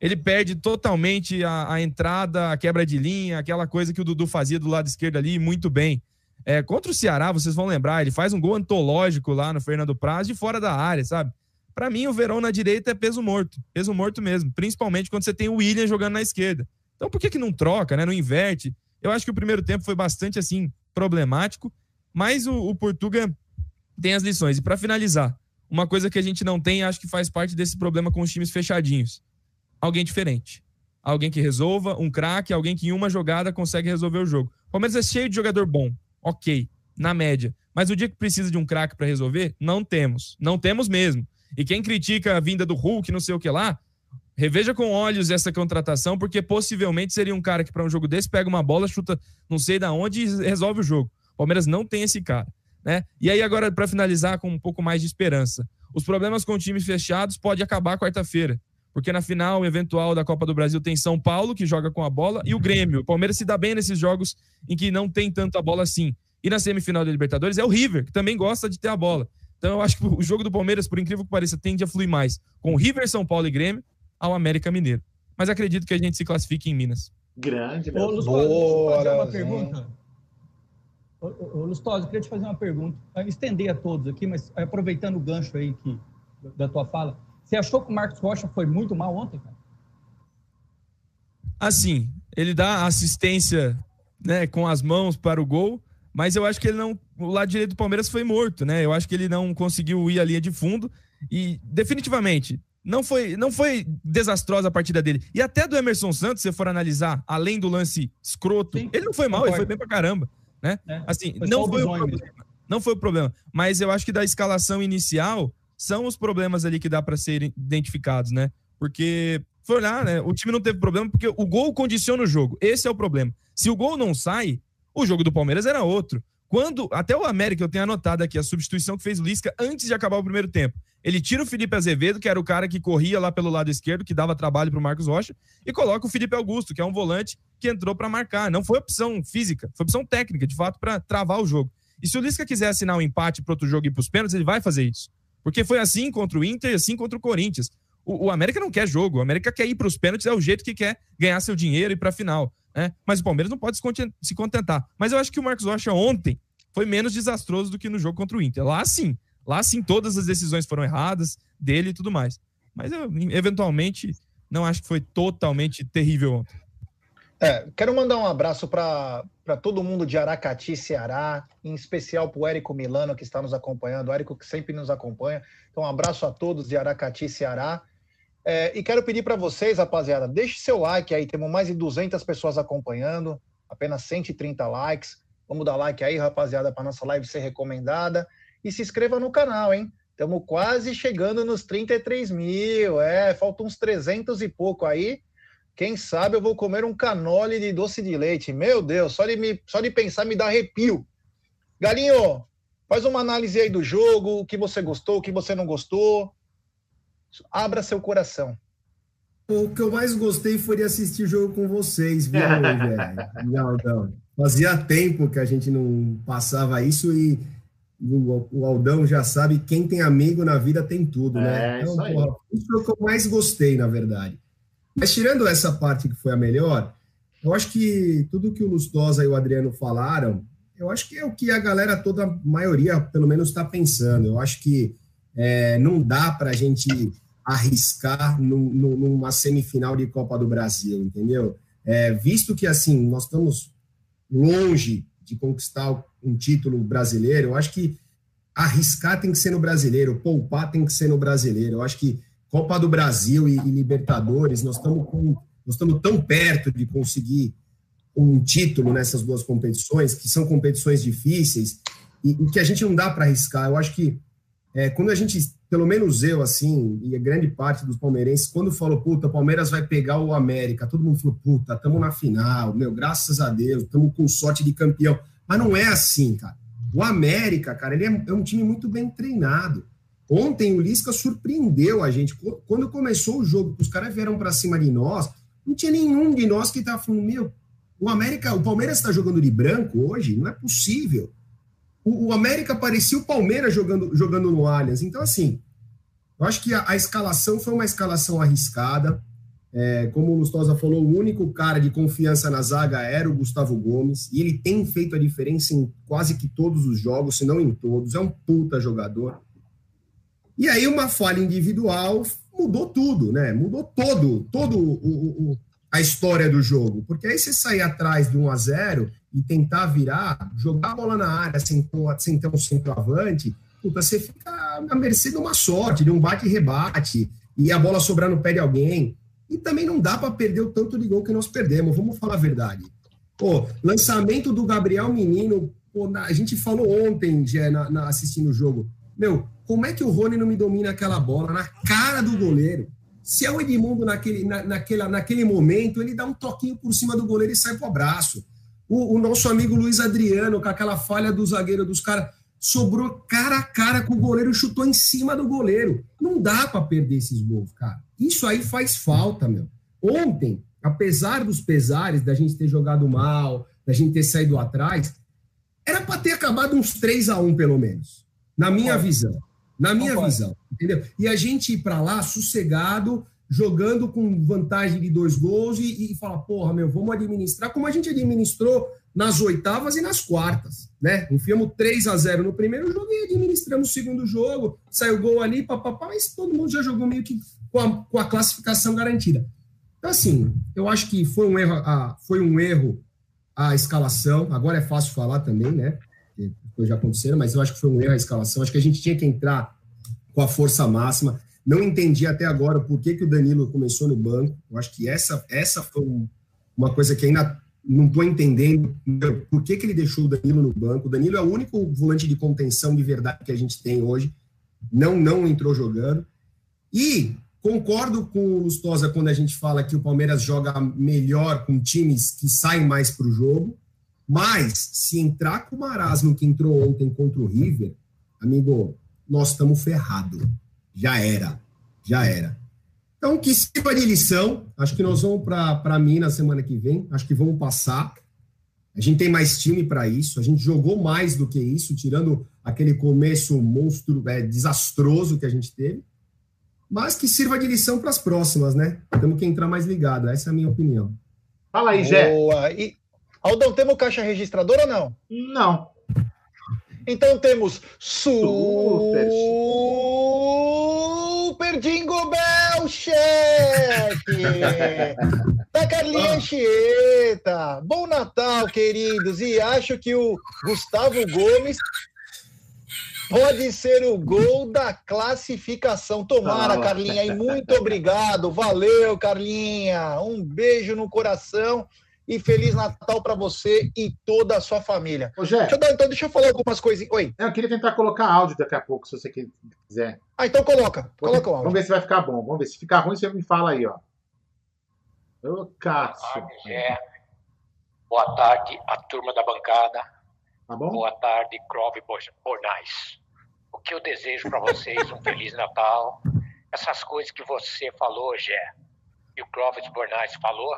ele perde totalmente a, a entrada, a quebra de linha, aquela coisa que o Dudu fazia do lado esquerdo ali muito bem. É, contra o Ceará, vocês vão lembrar, ele faz um gol antológico lá no Fernando Praz de fora da área, sabe? Para mim, o Verão na direita é peso morto. Peso morto mesmo. Principalmente quando você tem o William jogando na esquerda. Então, por que, que não troca, né? Não inverte? Eu acho que o primeiro tempo foi bastante, assim, problemático. Mas o, o Portuga tem as lições. E para finalizar, uma coisa que a gente não tem, acho que faz parte desse problema com os times fechadinhos. Alguém diferente. Alguém que resolva, um craque, alguém que em uma jogada consegue resolver o jogo. O Palmeiras é cheio de jogador bom ok, na média. Mas o dia que precisa de um craque para resolver, não temos. Não temos mesmo. E quem critica a vinda do Hulk, não sei o que lá, reveja com olhos essa contratação, porque possivelmente seria um cara que para um jogo desse pega uma bola, chuta não sei da onde e resolve o jogo. O Palmeiras não tem esse cara, né? E aí agora para finalizar com um pouco mais de esperança. Os problemas com times fechados pode acabar quarta-feira. Porque na final eventual da Copa do Brasil tem São Paulo, que joga com a bola, e o Grêmio. O Palmeiras se dá bem nesses jogos em que não tem tanta bola assim. E na semifinal da Libertadores é o River, que também gosta de ter a bola. Então eu acho que o jogo do Palmeiras, por incrível que pareça, tende a fluir mais com o River, São Paulo e Grêmio ao América Mineiro. Mas acredito que a gente se classifique em Minas. Grande, Ô, Lustosa, deixa eu fazer uma pergunta. Ô, Lustosa, queria te fazer uma pergunta. Estender a todos aqui, mas aproveitando o gancho aí que, da tua fala, você achou que o Marcos Rocha foi muito mal ontem, cara? Assim, ele dá assistência né, com as mãos para o gol, mas eu acho que ele não. O lado direito do Palmeiras foi morto, né? Eu acho que ele não conseguiu ir à linha de fundo. E definitivamente, não foi, não foi desastrosa a partida dele. E até do Emerson Santos, se você for analisar, além do lance escroto, Sim, ele não foi mal, concordo. ele foi bem pra caramba. Né? É, assim, não foi o problema. Não foi o problema. Mas eu acho que da escalação inicial são os problemas ali que dá para ser identificados, né? Porque foi olhar, né? O time não teve problema porque o gol condiciona o jogo. Esse é o problema. Se o gol não sai, o jogo do Palmeiras era outro. Quando, até o América, eu tenho anotado aqui a substituição que fez o Lisca antes de acabar o primeiro tempo. Ele tira o Felipe Azevedo, que era o cara que corria lá pelo lado esquerdo, que dava trabalho para o Marcos Rocha, e coloca o Felipe Augusto, que é um volante que entrou para marcar. Não foi opção física, foi opção técnica, de fato, para travar o jogo. E se o Lisca quiser assinar um empate para outro jogo e para os pênaltis, ele vai fazer isso. Porque foi assim contra o Inter e assim contra o Corinthians. O, o América não quer jogo, o América quer ir para os pênaltis, é o jeito que quer ganhar seu dinheiro e para a final. Né? Mas o Palmeiras não pode se contentar. Mas eu acho que o Marcos Rocha ontem foi menos desastroso do que no jogo contra o Inter. Lá sim, lá sim todas as decisões foram erradas dele e tudo mais. Mas eu, eventualmente, não acho que foi totalmente terrível ontem. É, quero mandar um abraço para todo mundo de Aracati, Ceará, em especial para o Érico Milano, que está nos acompanhando, o Érico que sempre nos acompanha. Então, um abraço a todos de Aracati, Ceará. É, e quero pedir para vocês, rapaziada, deixe seu like aí, temos mais de 200 pessoas acompanhando, apenas 130 likes. Vamos dar like aí, rapaziada, para nossa live ser recomendada. E se inscreva no canal, hein? Estamos quase chegando nos 33 mil. É, faltam uns 300 e pouco aí. Quem sabe eu vou comer um canole de doce de leite. Meu Deus, só de, me, só de pensar me dá arrepio. Galinho, faz uma análise aí do jogo, o que você gostou, o que você não gostou. Abra seu coração. O que eu mais gostei foi de assistir o jogo com vocês, viu, <laughs> Não, não. Fazia tempo que a gente não passava isso e o, o, Aldão já sabe, quem tem amigo na vida tem tudo, né? É, então, isso, porra, isso é o que eu mais gostei, na verdade. Mas tirando essa parte que foi a melhor, eu acho que tudo que o Lustosa e o Adriano falaram, eu acho que é o que a galera toda, a maioria, pelo menos, está pensando. Eu acho que é, não dá para a gente arriscar numa semifinal de Copa do Brasil, entendeu? É, visto que, assim, nós estamos longe de conquistar um título brasileiro, eu acho que arriscar tem que ser no brasileiro, poupar tem que ser no brasileiro. Eu acho que Copa do Brasil e, e Libertadores, nós estamos com, nós estamos tão perto de conseguir um título nessas duas competições, que são competições difíceis, e, e que a gente não dá para arriscar. Eu acho que é, quando a gente, pelo menos eu, assim, e a grande parte dos palmeirenses, quando falou, puta, Palmeiras vai pegar o América, todo mundo falou, puta, estamos na final, meu, graças a Deus, estamos com sorte de campeão. Mas não é assim, cara. O América, cara, ele é, é um time muito bem treinado. Ontem o Lisca surpreendeu a gente. Quando começou o jogo, os caras vieram para cima de nós, não tinha nenhum de nós que estava falando, meu, o América, o Palmeiras está jogando de branco hoje, não é possível o, o, América parecia o Palmeiras jogando, jogando no Allianz. Então, assim, eu acho que a, a escalação foi uma escalação arriscada. É, como o Lustosa falou, o único cara de confiança na zaga era o Gustavo Gomes, e ele tem feito a diferença em quase que todos os jogos, se não em todos. É um puta jogador. E aí, uma falha individual mudou tudo, né? Mudou todo, todo o, o, a história do jogo. Porque aí você sair atrás de 1 a 0 e tentar virar, jogar a bola na área sem, sem ter um centroavante, puta, você fica à mercê de uma sorte, de um bate-rebate, e a bola sobrar no pé de alguém. E também não dá para perder o tanto de gol que nós perdemos, vamos falar a verdade. Pô, lançamento do Gabriel Menino, pô, a gente falou ontem, já na, na, assistindo o jogo. Meu, como é que o Rony não me domina aquela bola na cara do goleiro? Se é o Edmundo naquele, na, naquele, naquele momento, ele dá um toquinho por cima do goleiro e sai pro abraço. O, o nosso amigo Luiz Adriano, com aquela falha do zagueiro dos caras, sobrou cara a cara com o goleiro chutou em cima do goleiro. Não dá para perder esses gols, cara. Isso aí faz falta, meu. Ontem, apesar dos pesares da gente ter jogado mal, da gente ter saído atrás, era para ter acabado uns 3 a 1 pelo menos. Na minha visão. Na minha visão, entendeu? E a gente ir para lá sossegado, jogando com vantagem de dois gols e, e fala, porra, meu, vamos administrar como a gente administrou nas oitavas e nas quartas, né? Enfiamos 3 a 0 no primeiro jogo e administramos o segundo jogo, saiu gol ali, papapá, mas todo mundo já jogou meio que com a, com a classificação garantida. Então, assim, eu acho que foi um erro, a, foi um erro a escalação, agora é fácil falar também, né? Já aconteceram, mas eu acho que foi um erro a escalação, acho que a gente tinha que entrar com a força máxima, não entendi até agora por que, que o Danilo começou no banco. Eu acho que essa, essa foi uma coisa que ainda não estou entendendo por que, que ele deixou o Danilo no banco. O Danilo é o único volante de contenção de verdade que a gente tem hoje. Não, não entrou jogando. E concordo com o Lustosa quando a gente fala que o Palmeiras joga melhor com times que saem mais para o jogo. Mas se entrar com o Marasmo que entrou ontem contra o River, amigo, nós estamos ferrados já era, já era. Então, que sirva de lição. Acho que nós vamos para Minas semana que vem. Acho que vamos passar. A gente tem mais time para isso. A gente jogou mais do que isso, tirando aquele começo monstro, é, desastroso que a gente teve. Mas que sirva de lição para as próximas, né? Temos que entrar mais ligado. Essa é a minha opinião. Fala aí, Jé. Boa. E, Aldão, temos caixa registradora ou não? Não. Então temos Super, Super Jingle Bell Cheque <laughs> da Carlinha Anchieta. Bom Natal, queridos. E acho que o Gustavo Gomes pode ser o gol da classificação. Tomara, Carlinha. E muito obrigado. Valeu, Carlinha. Um beijo no coração e Feliz Natal para você e toda a sua família. Ô, Jé, deixa eu dar, então, deixa eu falar algumas coisas. Oi. Eu queria tentar colocar áudio daqui a pouco, se você quiser. Ah, então coloca. Coloca o áudio. Vamos ver se vai ficar bom. Vamos ver. Se ficar ruim, você me fala aí, ó. Ô, Cássio. Jé. Boa tarde, a turma da bancada. Tá bom? Boa tarde, Clove Bornais. O que eu desejo para vocês um Feliz Natal. Essas coisas que você falou, Jé, e o Clóvis Bornais falou,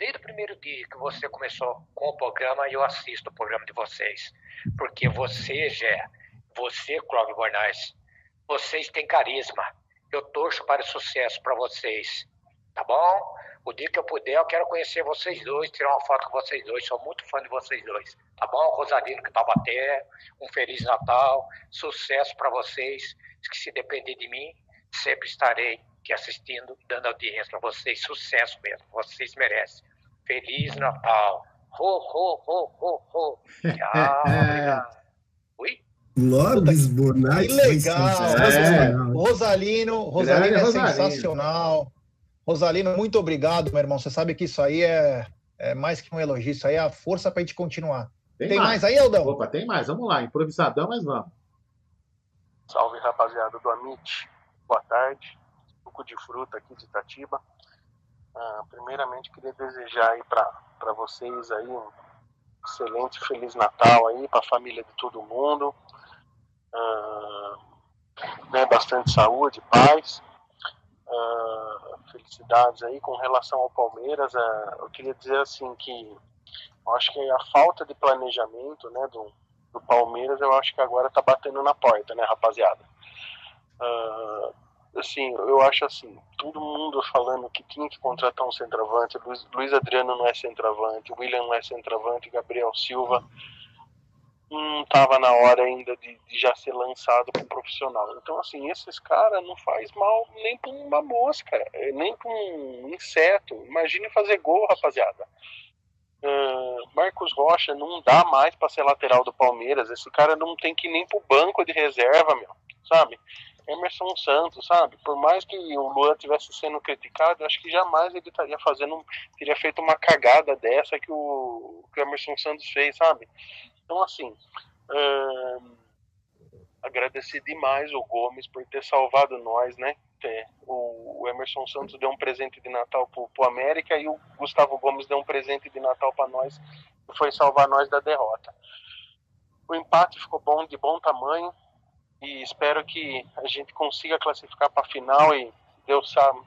Desde o primeiro dia que você começou com o programa, eu assisto o programa de vocês. Porque você, Gé, você, Cláudio Bornais, vocês têm carisma. Eu torço para o sucesso para vocês. Tá bom? O dia que eu puder, eu quero conhecer vocês dois, tirar uma foto com vocês dois. Sou muito fã de vocês dois. Tá bom? Rosalino que Taubaté, um Feliz Natal, sucesso para vocês. Que se depender de mim, sempre estarei aqui assistindo, dando audiência para vocês. Sucesso mesmo. Vocês merecem. Feliz Natal. Ho, ho, ho, ho, ho. Tchau. <laughs> Oi? Lobes Bonatti. Que legal. É. Rosalino, Rosalino é Rosalino. sensacional. Rosalino, muito obrigado, meu irmão. Você sabe que isso aí é, é mais que um elogio. Isso aí é a força para a gente continuar. Tem, tem mais. mais. aí, Aldão? Opa, tem mais. Vamos lá. Improvisadão, mas vamos. Salve, rapaziada do Amit. Boa tarde. Suco de fruta aqui de Itatiba. Ah, primeiramente, queria desejar aí para vocês aí um excelente Feliz Natal aí para a família de todo mundo. Ah, né, bastante saúde, paz. Ah, felicidades aí com relação ao Palmeiras. Ah, eu queria dizer assim que eu acho que a falta de planejamento né, do, do Palmeiras, eu acho que agora está batendo na porta, né, rapaziada? Assim, eu acho assim, todo mundo falando que tinha que contratar um centroavante, Luiz, Luiz Adriano não é centroavante, William não é centroavante, Gabriel Silva não estava na hora ainda de, de já ser lançado para profissional. Então, assim, esses caras não faz mal nem para uma mosca, nem para um inseto. Imagine fazer gol, rapaziada. Uh, Marcos Rocha não dá mais para ser lateral do Palmeiras. Esse cara não tem que ir nem pro banco de reserva, meu, sabe? Emerson Santos, sabe? Por mais que o Luan tivesse sendo criticado, acho que jamais ele estaria fazendo, teria feito uma cagada dessa que o, que o Emerson Santos fez, sabe? Então, assim, hum, demais o Gomes por ter salvado nós, né? O, o Emerson Santos deu um presente de Natal pro, pro América e o Gustavo Gomes deu um presente de Natal para nós, que foi salvar nós da derrota. O empate ficou bom, de bom tamanho, e espero que a gente consiga classificar para a final e Deus sabe,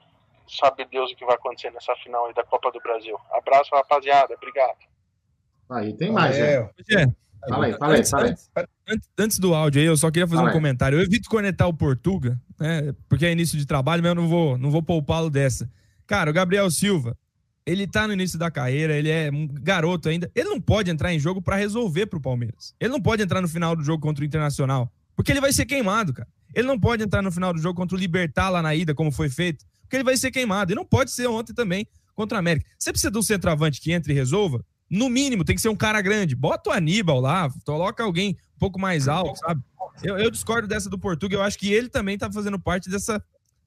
sabe Deus o que vai acontecer nessa final da Copa do Brasil. Abraço, rapaziada. Obrigado. Aí tem mais, né? Fala aí, fala aí, fala aí. Antes, antes do áudio aí, eu só queria fazer Fala um aí. comentário. Eu evito conectar o Portuga, né? Porque é início de trabalho, mas eu não vou, não vou poupá-lo dessa. Cara, o Gabriel Silva, ele tá no início da carreira, ele é um garoto ainda. Ele não pode entrar em jogo pra resolver pro Palmeiras. Ele não pode entrar no final do jogo contra o Internacional, porque ele vai ser queimado, cara. Ele não pode entrar no final do jogo contra o Libertar lá na ida, como foi feito, porque ele vai ser queimado. E não pode ser ontem também contra o América. Você precisa de um centroavante que entre e resolva? No mínimo, tem que ser um cara grande. Bota o Aníbal lá, coloca alguém um pouco mais alto, sabe? Eu, eu discordo dessa do Portuga. Eu acho que ele também tá fazendo parte dessa,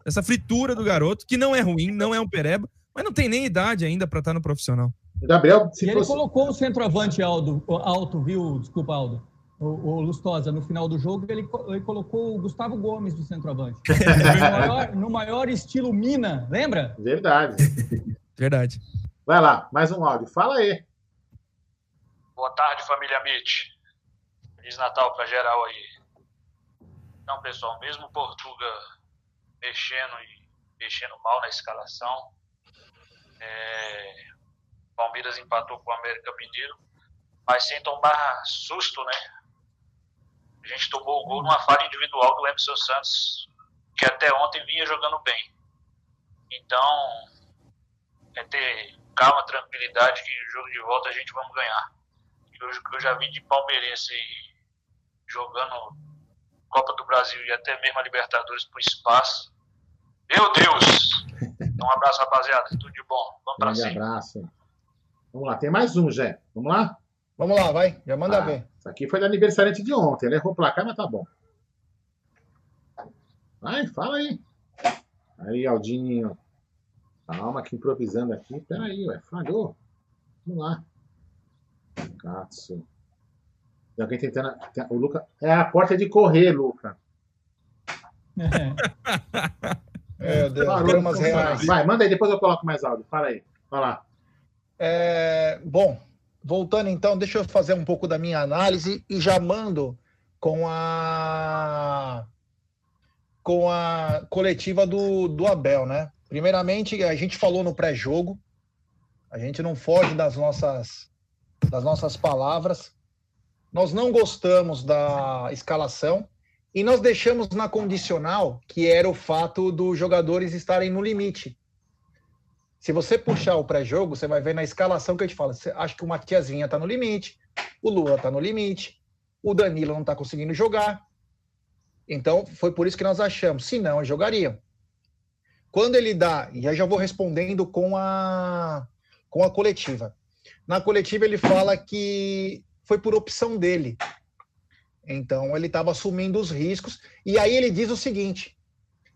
dessa fritura do garoto, que não é ruim, não é um pereba, mas não tem nem idade ainda pra estar no profissional. Gabriel, se E ele fosse. colocou o centroavante alto, alto, viu? Desculpa, Aldo. O, o Lustosa, no final do jogo, ele, ele colocou o Gustavo Gomes do centroavante. <laughs> no, maior, no maior estilo Mina, lembra? Verdade. <laughs> Verdade. Vai lá, mais um áudio. Fala aí. Boa tarde, família Mitch. Feliz Natal para geral aí. Então, pessoal, mesmo Portuga mexendo e mexendo mal na escalação, é, Palmeiras empatou com o América Mineiro, mas sem tomar susto, né? A gente tomou o gol numa falha individual do Emerson Santos, que até ontem vinha jogando bem. Então, é ter calma, tranquilidade, que o jogo de volta a gente vamos ganhar. Eu, eu já vi de palmeirense jogando Copa do Brasil e até mesmo a Libertadores por espaço. Meu Deus! Então, <laughs> um abraço, rapaziada. Tudo de bom. Vamos pra cima. abraço. Vamos lá, tem mais um, Jé. Vamos lá? Vamos lá, vai. Já manda Ah, ver. Isso aqui foi do aniversariante de ontem. Ele errou o placar, mas tá bom. Vai, fala aí. Aí, Aldinho. Calma, que improvisando aqui. Peraí, ué. Falhou. Vamos lá. Katsu. Tem alguém tentando. O Luca. É a porta de correr, Luca. Meu Deus, então, reais. Vai, manda aí, depois eu coloco mais áudio. Fala aí. Lá. É, bom, voltando então, deixa eu fazer um pouco da minha análise e já mando com a com a coletiva do, do Abel, né? Primeiramente, a gente falou no pré-jogo, a gente não foge das nossas das nossas palavras. Nós não gostamos da escalação e nós deixamos na condicional que era o fato dos jogadores estarem no limite. Se você puxar o pré-jogo, você vai ver na escalação que eu te falo. Você acha que o Matias Vinha tá no limite, o Lula tá no limite, o Danilo não tá conseguindo jogar. Então, foi por isso que nós achamos. Se não, jogariam. Quando ele dá, e aí já vou respondendo com a, com a coletiva. Na coletiva, ele fala que foi por opção dele. Então, ele estava assumindo os riscos. E aí ele diz o seguinte: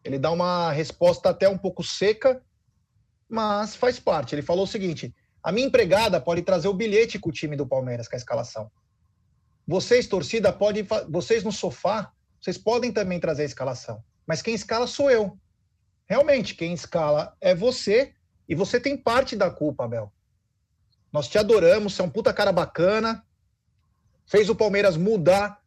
ele dá uma resposta até um pouco seca, mas faz parte. Ele falou o seguinte: a minha empregada pode trazer o bilhete com o time do Palmeiras, com a escalação. Vocês, torcida, podem. fa- Vocês no sofá, vocês podem também trazer a escalação. Mas quem escala sou eu. Realmente, quem escala é você, e você tem parte da culpa, Abel. Nós te adoramos, você é um puta cara bacana. Fez o Palmeiras mudar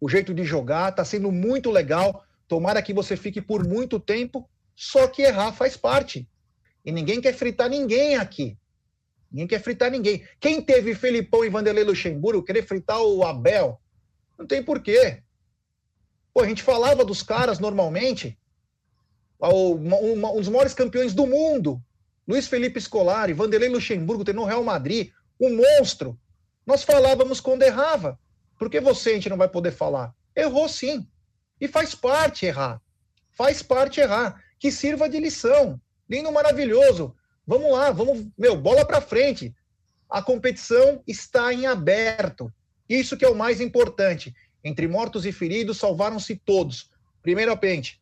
o jeito de jogar, tá sendo muito legal. Tomara que você fique por muito tempo, só que errar faz parte. E ninguém quer fritar ninguém aqui. Ninguém quer fritar ninguém. Quem teve Felipão e Vanderlei Luxemburgo querer fritar o Abel, não tem porquê. Pô, a gente falava dos caras normalmente. Uma- uma- um dos maiores campeões do mundo. Luiz Felipe Scolari, Vanderlei Luxemburgo, treinou o Real Madrid, um monstro. Nós falávamos quando errava. Por que você a gente não vai poder falar? Errou sim. E faz parte errar. Faz parte errar. Que sirva de lição. Lindo, maravilhoso. Vamos lá, vamos, meu, bola para frente. A competição está em aberto. Isso que é o mais importante. Entre mortos e feridos, salvaram-se todos. Primeiro pente.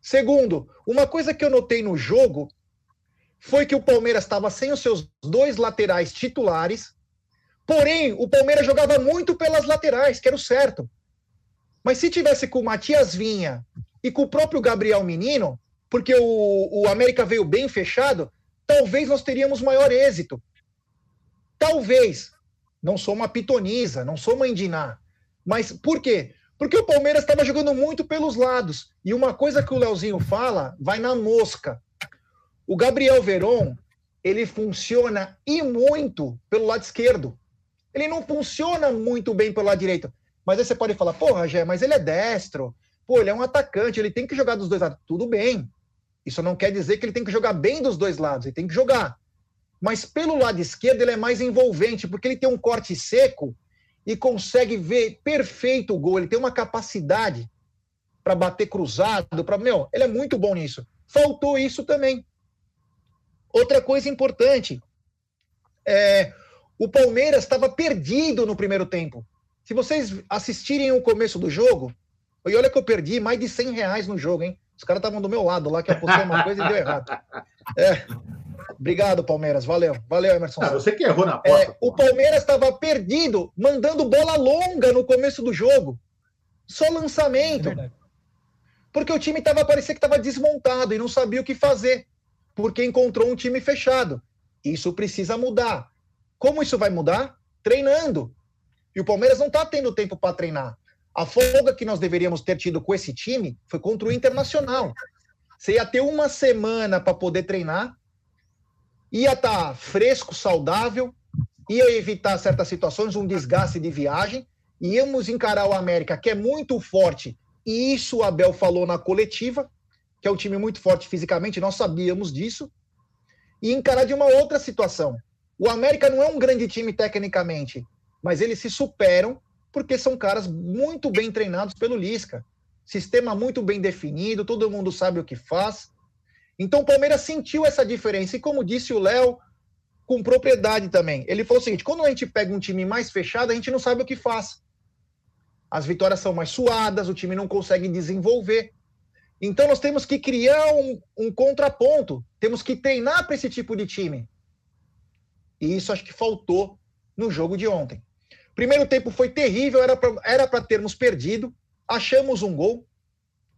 Segundo, uma coisa que eu notei no jogo foi que o Palmeiras estava sem os seus dois laterais titulares, porém o Palmeiras jogava muito pelas laterais, que era o certo. Mas se tivesse com o Matias Vinha e com o próprio Gabriel Menino, porque o, o América veio bem fechado, talvez nós teríamos maior êxito. Talvez. Não sou uma pitonisa, não sou uma indiná. Mas por quê? Porque o Palmeiras estava jogando muito pelos lados. E uma coisa que o Leozinho fala vai na mosca. O Gabriel Veron, ele funciona e muito pelo lado esquerdo. Ele não funciona muito bem pelo lado direito. Mas aí você pode falar, porra, Gé, mas ele é destro. Pô, ele é um atacante, ele tem que jogar dos dois lados. Tudo bem. Isso não quer dizer que ele tem que jogar bem dos dois lados, ele tem que jogar. Mas pelo lado esquerdo ele é mais envolvente, porque ele tem um corte seco e consegue ver perfeito o gol. Ele tem uma capacidade para bater cruzado, para meu, ele é muito bom nisso. Faltou isso também. Outra coisa importante, é, o Palmeiras estava perdido no primeiro tempo. Se vocês assistirem o começo do jogo, e olha que eu perdi mais de 100 reais no jogo, hein? Os caras estavam do meu lado lá, que apostei uma coisa e deu errado. É. Obrigado, Palmeiras. Valeu. Valeu, Emerson. Ah, você que errou na aposta. É, o Palmeiras estava perdido, mandando bola longa no começo do jogo. Só lançamento. É porque o time tava, parecia que estava desmontado e não sabia o que fazer. Porque encontrou um time fechado. Isso precisa mudar. Como isso vai mudar? Treinando. E o Palmeiras não está tendo tempo para treinar. A folga que nós deveríamos ter tido com esse time foi contra o Internacional. Você ia ter uma semana para poder treinar, ia estar tá fresco, saudável, ia evitar certas situações, um desgaste de viagem, íamos encarar o América, que é muito forte, e isso o Abel falou na coletiva, que é um time muito forte fisicamente, nós sabíamos disso, e encarar de uma outra situação. O América não é um grande time tecnicamente, mas eles se superam porque são caras muito bem treinados pelo Lisca. Sistema muito bem definido, todo mundo sabe o que faz. Então o Palmeiras sentiu essa diferença. E como disse o Léo, com propriedade também. Ele falou o seguinte: quando a gente pega um time mais fechado, a gente não sabe o que faz. As vitórias são mais suadas, o time não consegue desenvolver. Então nós temos que criar um, um contraponto, temos que treinar para esse tipo de time. E isso acho que faltou no jogo de ontem. Primeiro tempo foi terrível, era para termos perdido. Achamos um gol,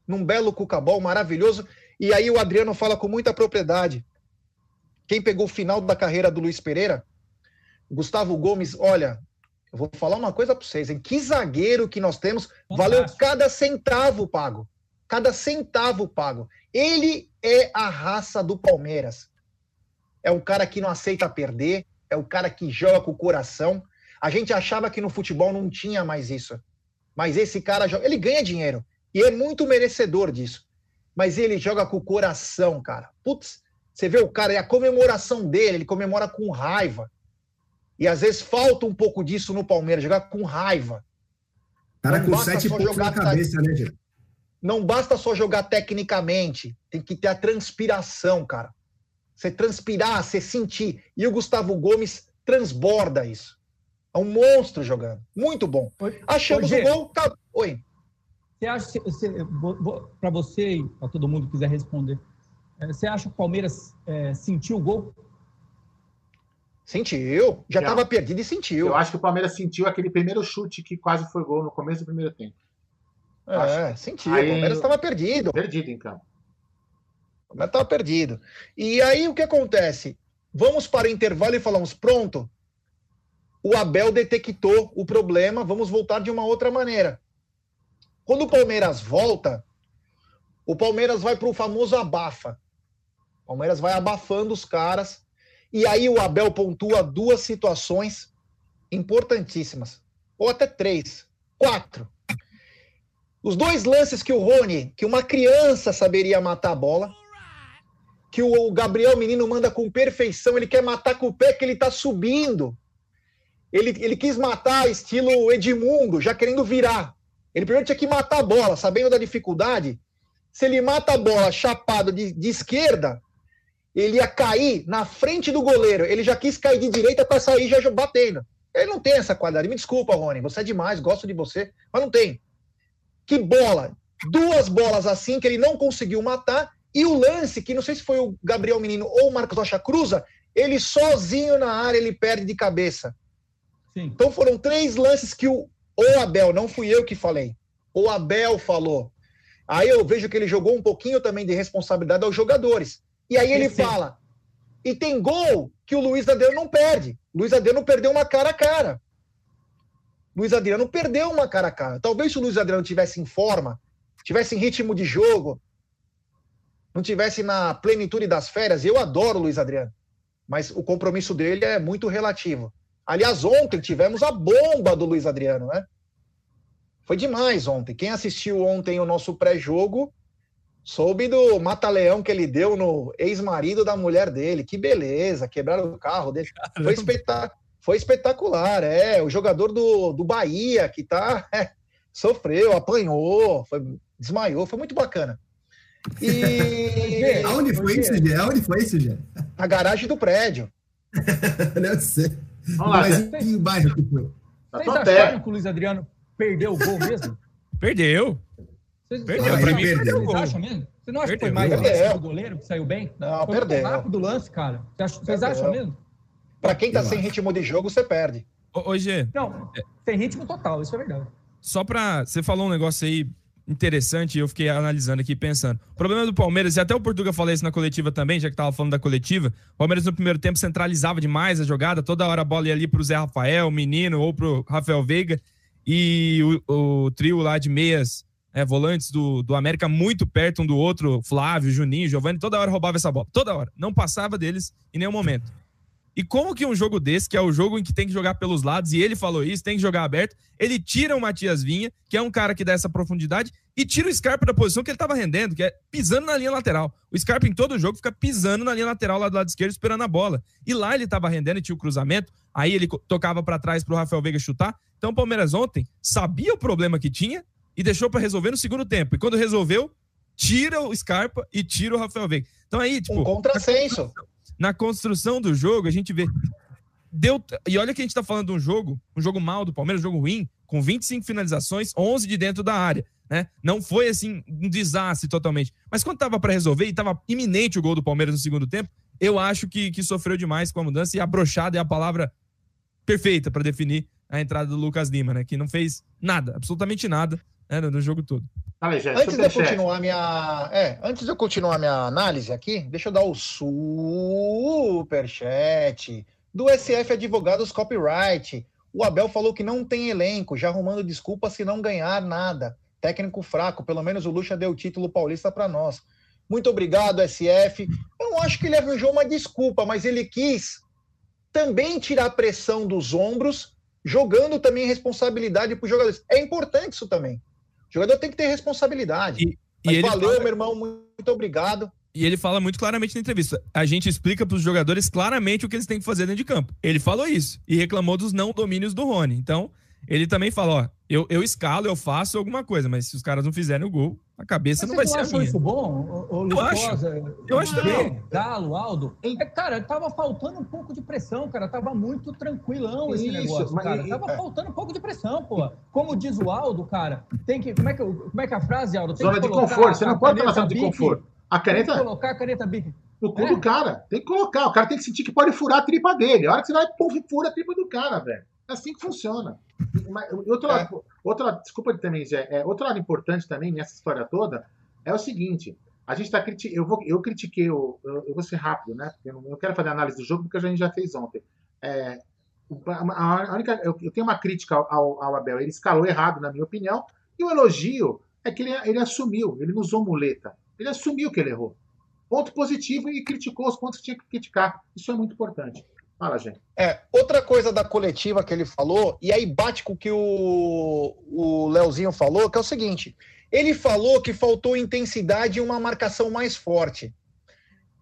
num belo cucabol maravilhoso. E aí o Adriano fala com muita propriedade. Quem pegou o final da carreira do Luiz Pereira? Gustavo Gomes, olha, eu vou falar uma coisa para vocês, hein? Que zagueiro que nós temos, valeu cada centavo pago. Cada centavo pago. Ele é a raça do Palmeiras. É um cara que não aceita perder, é o cara que joga com o coração. A gente achava que no futebol não tinha mais isso. Mas esse cara joga, ele ganha dinheiro e é muito merecedor disso. Mas ele joga com o coração, cara. Putz, você vê o cara e a comemoração dele, ele comemora com raiva. E às vezes falta um pouco disso no Palmeiras, jogar com raiva. Cara não com sete pontos na cabeça, né, gente? Não basta só jogar tecnicamente, tem que ter a transpiração, cara. Você transpirar, você sentir. E o Gustavo Gomes transborda isso. É um monstro jogando. Muito bom. Achamos o gol. Tá... Oi. Você acha, para você e para todo mundo que quiser responder, é, você acha que o Palmeiras é, sentiu o gol? Sentiu. Já estava perdido e sentiu. Eu acho que o Palmeiras sentiu aquele primeiro chute que quase foi gol no começo do primeiro tempo. É, acho. sentiu. Aí, o Palmeiras estava perdido. Perdido em campo. O Palmeiras estava perdido. E aí o que acontece? Vamos para o intervalo e falamos: pronto, o Abel detectou o problema, vamos voltar de uma outra maneira. Quando o Palmeiras volta, o Palmeiras vai para o famoso abafa. O Palmeiras vai abafando os caras. E aí o Abel pontua duas situações importantíssimas. Ou até três, quatro. Os dois lances que o Rony, que uma criança saberia matar a bola, que o Gabriel Menino manda com perfeição, ele quer matar com o pé que ele está subindo. Ele, ele quis matar estilo Edmundo, já querendo virar. Ele primeiro tinha que matar a bola, sabendo da dificuldade. Se ele mata a bola chapado de, de esquerda, ele ia cair na frente do goleiro. Ele já quis cair de direita para sair já batendo. Ele não tem essa qualidade. Me desculpa, Rony, você é demais, gosto de você, mas não tem. Que bola! Duas bolas assim que ele não conseguiu matar. E o lance, que não sei se foi o Gabriel Menino ou o Marcos Rocha Cruza, ele sozinho na área, ele perde de cabeça. Sim. Então foram três lances que o, o Abel, não fui eu que falei, o Abel falou. Aí eu vejo que ele jogou um pouquinho também de responsabilidade aos jogadores. E aí ele Sim. fala, e tem gol que o Luiz Adriano não perde. Luiz Adriano perdeu uma cara a cara. Luiz Adriano perdeu uma cara a cara. Talvez se o Luiz Adriano tivesse em forma, tivesse em ritmo de jogo, não tivesse na plenitude das férias, eu adoro o Luiz Adriano, mas o compromisso dele é muito relativo. Aliás, ontem tivemos a bomba do Luiz Adriano, né? Foi demais ontem. Quem assistiu ontem o nosso pré-jogo soube do mata-leão que ele deu no ex-marido da mulher dele. Que beleza, quebraram o carro dele. Foi, espetá foi espetacular, é. O jogador do, do Bahia, que tá. É, sofreu, apanhou, foi, desmaiou, foi muito bacana. E. <laughs> Aonde foi isso, Gê? Aonde foi isso, Gê? Na garagem do prédio. <laughs> Não sei. Mas em que bairro que foi? Vocês acharam que o Luiz Adriano perdeu o gol mesmo? Perdeu. Vocês, perdeu. Vocês, pra mim, perdeu. Vocês acham mesmo? Você não acha perdeu. que foi mais perdeu. do goleiro que saiu bem? Não, foi perdeu. Foi rápido o lance, cara. Vocês acham mesmo? Pra quem tá sem ritmo de jogo, você perde. Hoje. Não, sem ritmo total, isso é verdade. Só pra. Você falou um negócio aí interessante eu fiquei analisando aqui, pensando. O problema do Palmeiras, e até o Portuga falou isso na coletiva também, já que tava falando da coletiva, o Palmeiras no primeiro tempo centralizava demais a jogada, toda hora a bola ia ali pro Zé Rafael, menino, ou pro Rafael Veiga, e o, o trio lá de meias, é, volantes do, do América muito perto um do outro, Flávio, Juninho, Giovanni, toda hora roubava essa bola, toda hora. Não passava deles em nenhum momento. E como que um jogo desse, que é o jogo em que tem que jogar pelos lados, e ele falou isso, tem que jogar aberto, ele tira o Matias Vinha, que é um cara que dá essa profundidade, e tira o Scarpa da posição que ele estava rendendo, que é pisando na linha lateral. O Scarpa em todo jogo fica pisando na linha lateral lá do lado esquerdo, esperando a bola. E lá ele estava rendendo e tinha o cruzamento, aí ele tocava para trás para o Rafael Veiga chutar. Então o Palmeiras ontem sabia o problema que tinha e deixou para resolver no segundo tempo. E quando resolveu, tira o Scarpa e tira o Rafael Veiga. Então aí, tipo. Um contrassenso. Na construção do jogo, a gente vê. Deu, e olha que a gente tá falando de um jogo, um jogo mal do Palmeiras, um jogo ruim, com 25 finalizações, 11 de dentro da área. Né? Não foi assim um desastre totalmente. Mas quando tava para resolver e tava iminente o gol do Palmeiras no segundo tempo, eu acho que, que sofreu demais com a mudança e a brochada é a palavra perfeita para definir a entrada do Lucas Lima, né? Que não fez nada, absolutamente nada né, no jogo todo. antes de eu continuar minha, é, antes de eu continuar minha análise aqui, deixa eu dar o superchat do SF Advogados Copyright. O Abel falou que não tem elenco, já arrumando desculpa se não ganhar nada. Técnico fraco, pelo menos o Lucha deu o título paulista para nós. Muito obrigado, SF. Eu não acho que ele arranjou uma desculpa, mas ele quis também tirar a pressão dos ombros, jogando também responsabilidade para os jogadores. É importante isso também. O jogador tem que ter responsabilidade. E, e valeu, fala... meu irmão, muito obrigado. E ele fala muito claramente na entrevista. A gente explica para os jogadores claramente o que eles têm que fazer dentro de campo. Ele falou isso e reclamou dos não domínios do Rony. Então, ele também fala, ó, eu, eu escalo, eu faço alguma coisa, mas se os caras não fizerem o gol, a cabeça mas não vai ser a minha. isso bom? O, o eu acho. eu acho também. Galo, Aldo. É, cara, tava faltando um pouco de pressão, cara. Tava muito tranquilão esse isso, negócio, mas, cara. Tava é. faltando um pouco de pressão, pô. Como diz o Aldo, cara, tem que. Como é que, como é, que é a frase, Aldo? Tem zona de conforto. Você não pode estar na zona de conforto. A caneta. Tem que colocar a caneta bique. No cu é. do cara. Tem que colocar. O cara tem que sentir que pode furar a tripa dele. A hora que você vai, pô, fura a tripa do cara, velho. É assim que funciona. Outro lado, é. outro lado, desculpa também, Zé, é, outro lado importante também nessa história toda é o seguinte: a gente está eu vou eu critiquei eu, eu, vou ser rápido, né? Porque eu não quero fazer análise do jogo porque a gente já fez ontem. É, a única, eu, eu, tenho uma crítica ao, ao, Abel, ele escalou errado na minha opinião e o elogio é que ele, ele assumiu, ele não usou muleta, ele assumiu que ele errou. Ponto positivo e criticou os pontos que tinha que criticar. Isso é muito importante. Fala, gente. É, outra coisa da coletiva que ele falou, e aí bate com o que o, o Leozinho falou, que é o seguinte: ele falou que faltou intensidade e uma marcação mais forte.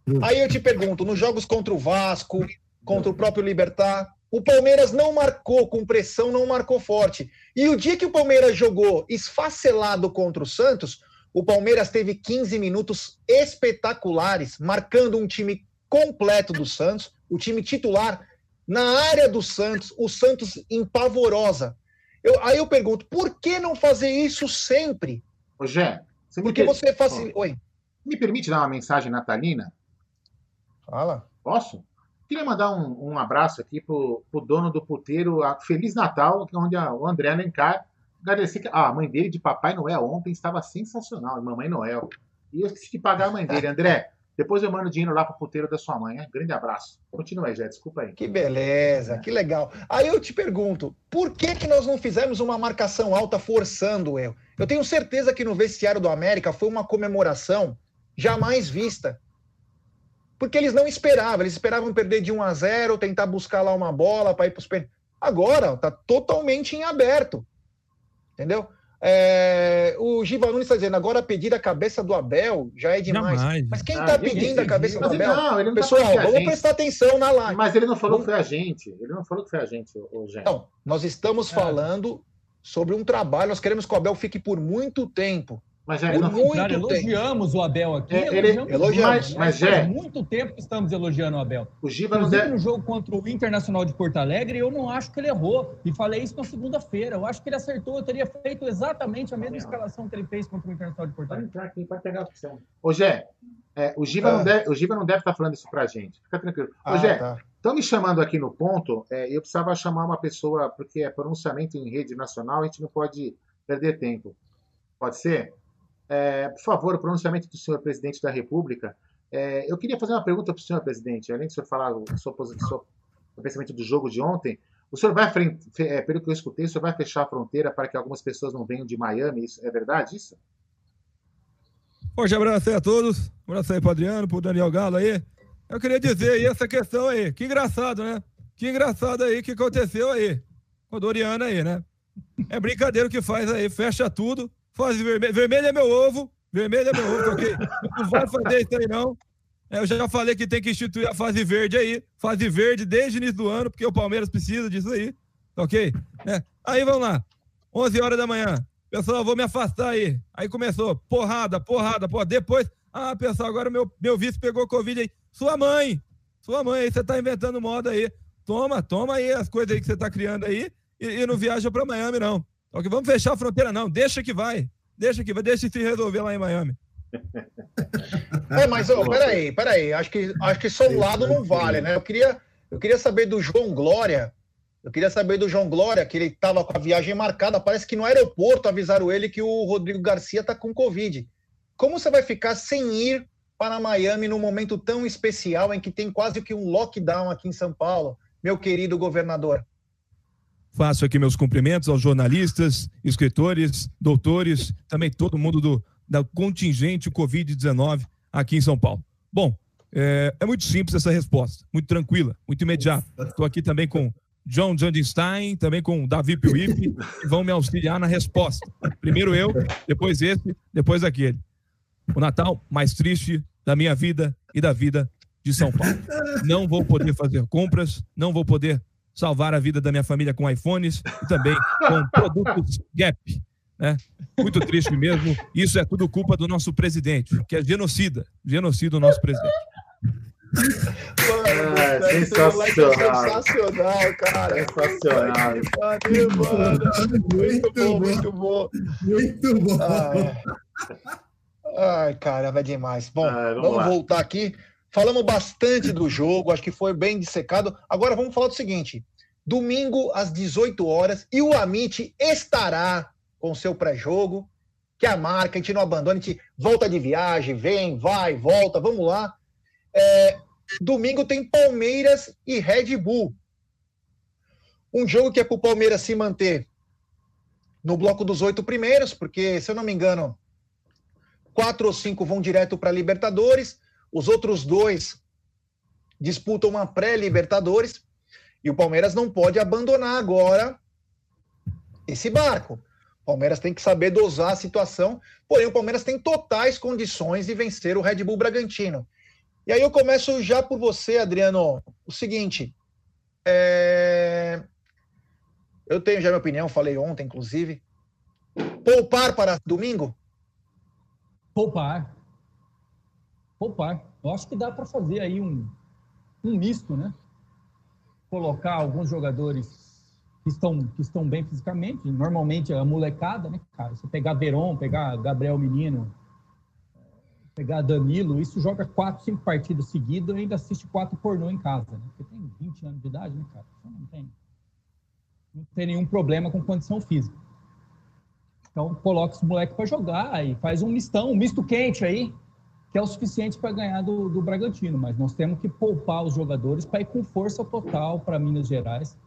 Hum. Aí eu te pergunto: nos jogos contra o Vasco, contra o próprio Libertar, o Palmeiras não marcou com pressão, não marcou forte. E o dia que o Palmeiras jogou esfacelado contra o Santos, o Palmeiras teve 15 minutos espetaculares, marcando um time completo do Santos o time titular na área do Santos, o Santos empavorosa. Eu, aí eu pergunto, por que não fazer isso sempre? Ô, Gé, você Porque per... você faz. Oi. Me permite dar uma mensagem natalina? Fala. Posso? Queria mandar um, um abraço aqui pro, pro dono do puteiro, Feliz Natal, é onde a, o André Alencar agradecer que ah, a mãe dele de Papai Noel ontem estava sensacional, Mamãe Noel. E eu esqueci de pagar a mãe dele. André, depois eu mando dinheiro lá pro puteiro da sua mãe. Hein? Grande abraço. Continua aí, Jé, desculpa aí. Que beleza, que legal. Aí eu te pergunto, por que, que nós não fizemos uma marcação alta forçando o erro? Eu tenho certeza que no vestiário do América foi uma comemoração jamais vista. Porque eles não esperavam, eles esperavam perder de 1 a 0, tentar buscar lá uma bola para ir para os Agora está totalmente em aberto. Entendeu? É, o Giva Nunes está dizendo, agora pedir a cabeça do Abel já é demais. Jamais. Mas quem Ah, está ninguém pedindo a cabeça do Abel? não, ele não tá Pessoal, a vamos prestar atenção na live. Mas ele não falou que foi a gente. Ele não falou que foi a gente, o. Não, nós estamos É. falando sobre um trabalho, nós queremos que o Abel fique por muito tempo. Mas já Por ele não muito Cara, tempo. elogiamos o Abel aqui. É, ele- elogiamos, elogiamos. Mas- mas, faz Jé- muito tempo que estamos elogiando o Abel. O Giba não deve. no jogo contra o Internacional de Porto Alegre, eu não acho que ele errou. E falei isso na segunda-feira. Eu acho que ele acertou. Eu teria feito exatamente a mesma escalação que ele fez contra o Internacional de Porto Alegre. entrar aqui, pode pegar o que você. Ô, Gé, é, o, Giba Ah. não deve, o Giba não deve estar falando isso pra gente. Fica tranquilo. Ô, Ah, Gé, tá. estão me chamando aqui no ponto. é, eu precisava chamar uma pessoa, porque é pronunciamento em rede nacional, a gente não pode perder tempo. Pode ser? É, por favor, o pronunciamento do senhor presidente da República. É, eu queria fazer uma pergunta para o senhor presidente. Além de o senhor falar o seu, o pensamento do jogo de ontem, o senhor vai, é, pelo que eu escutei, o senhor vai fechar a fronteira para que algumas pessoas não venham de Miami? Isso, é verdade isso? Hoje abraço aí a todos. Um abraço aí pro Adriano, pro Daniel Galo aí. Eu queria dizer aí essa questão aí. Que engraçado, né? Que engraçado aí que aconteceu aí. Com a Doriana aí, né? É brincadeira o que faz aí. Fecha tudo. Faz vermelho. Vermelho é meu ovo. Vermelho é meu ovo, ok? Não vai fazer isso aí, não. É, Eu já falei que tem que instituir a fase verde aí. Fase verde desde o início do ano, porque o Palmeiras precisa disso aí. tá Ok? É. Aí vamos lá. 11 horas da manhã. Pessoal, vou me afastar aí. Aí começou, porrada, porrada, porra. Depois, ah, pessoal, agora meu, meu vice pegou Covid aí. Sua mãe, sua mãe aí, você tá inventando moda aí. Toma, toma aí as coisas aí que você tá criando aí e, e não viaja pra Miami, não. Só que vamos fechar a fronteira, não. Deixa que vai. Deixa que vai, deixa se resolver lá em Miami. <laughs> É, mas ô, peraí, peraí. Acho que, acho que só um lado não vale, né? Eu queria, eu queria saber do João Glória. Eu queria saber do João Glória, que ele estava com a viagem marcada. Parece que no aeroporto avisaram ele que o Rodrigo Garcia está com Covid. Como você vai ficar sem ir para Miami num momento tão especial em que tem quase que um lockdown aqui em São Paulo, meu querido governador? Faço aqui meus cumprimentos aos jornalistas, escritores, doutores, também todo mundo do da contingente Covid-19 aqui em São Paulo. Bom, é, é muito simples essa resposta, muito tranquila, muito imediata. Estou aqui também com John Jandestein, também com Davi Piuip, que vão me auxiliar na resposta. Primeiro eu, depois esse, depois aquele. O Natal mais triste da minha vida e da vida de São Paulo. Não vou poder fazer compras, não vou poder salvar a vida da minha família com iPhones e também com <laughs> produtos Gap. Né? Muito triste mesmo. Isso é tudo culpa do nosso presidente, que é genocida. Genocida o nosso presidente. É, Mano, sensacional. sensacional, cara. Sensacional. Valeu, mano. Muito bom, muito bom. Muito bom. Ai, Ai cara, vai demais. Bom, Ah, vamos vamos voltar aqui. Falamos bastante do jogo, acho que foi bem dissecado. Agora vamos falar do seguinte: domingo às 18 horas e o Amit estará com seu pré-jogo, que é a marca, a gente não abandona, a gente volta de viagem, vem, vai, volta, vamos lá. É, domingo tem Palmeiras e Red Bull. Um jogo que é para o Palmeiras se manter no bloco dos oito primeiros, porque, se eu não me engano, quatro ou cinco vão direto para Libertadores, os outros dois disputam uma pré-Libertadores, e o Palmeiras não pode abandonar agora esse barco. O Palmeiras tem que saber dosar a situação, porém o Palmeiras tem totais condições de vencer o Red Bull Bragantino. E aí eu começo já por você, Adriano. O seguinte, é, eu tenho já minha opinião, falei ontem, inclusive. Poupar para domingo? Poupar. Poupar. Eu acho que dá para fazer aí um, um misto, né? Colocar alguns jogadores que estão, que estão bem fisicamente, normalmente a molecada, né, cara? Você pegar Veron, pegar Gabriel Menino, pegar Danilo, isso joga quatro, cinco partidas seguidas e ainda assiste quatro pornô em casa, né? Porque tem 20 anos de idade, né, cara? Não tem, não tem nenhum problema com condição física. Então, coloca esse moleque para jogar e faz um mistão, um misto quente aí, que é o suficiente para ganhar do, do Bragantino. Mas nós temos que poupar os jogadores para ir com força total para Minas Gerais,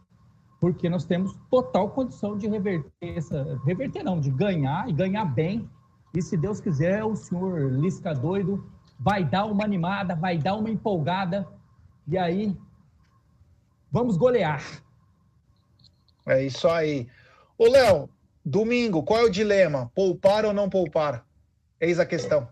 porque nós temos total condição de reverter essa. Reverter não, de ganhar e ganhar bem. E se Deus quiser, o senhor Lisca doido vai dar uma animada, vai dar uma empolgada. E aí, vamos golear. É isso aí. Ô, Léo, domingo, qual é o dilema? Poupar ou não poupar? Eis a questão.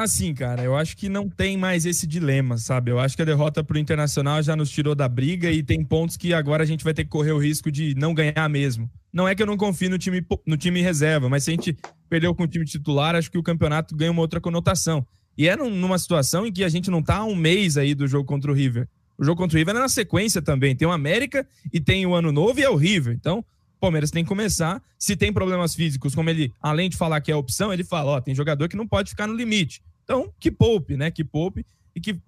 Assim, cara, eu acho que não tem mais esse dilema, sabe? Eu acho que a derrota pro Internacional já nos tirou da briga e tem pontos que agora a gente vai ter que correr o risco de não ganhar mesmo. Não é que eu não confio no time, no time reserva, mas se a gente perdeu com o time titular, acho que o campeonato ganha uma outra conotação. E é numa situação em que a gente não tá há um mês aí do jogo contra o River. O jogo contra o River é na sequência também. Tem o América e tem o Ano Novo e é o River. Então, o Palmeiras tem que começar. Se tem problemas físicos, como ele, além de falar que é opção, ele fala: ó, tem jogador que não pode ficar no limite. Então, que poupe, né? Que poupe e que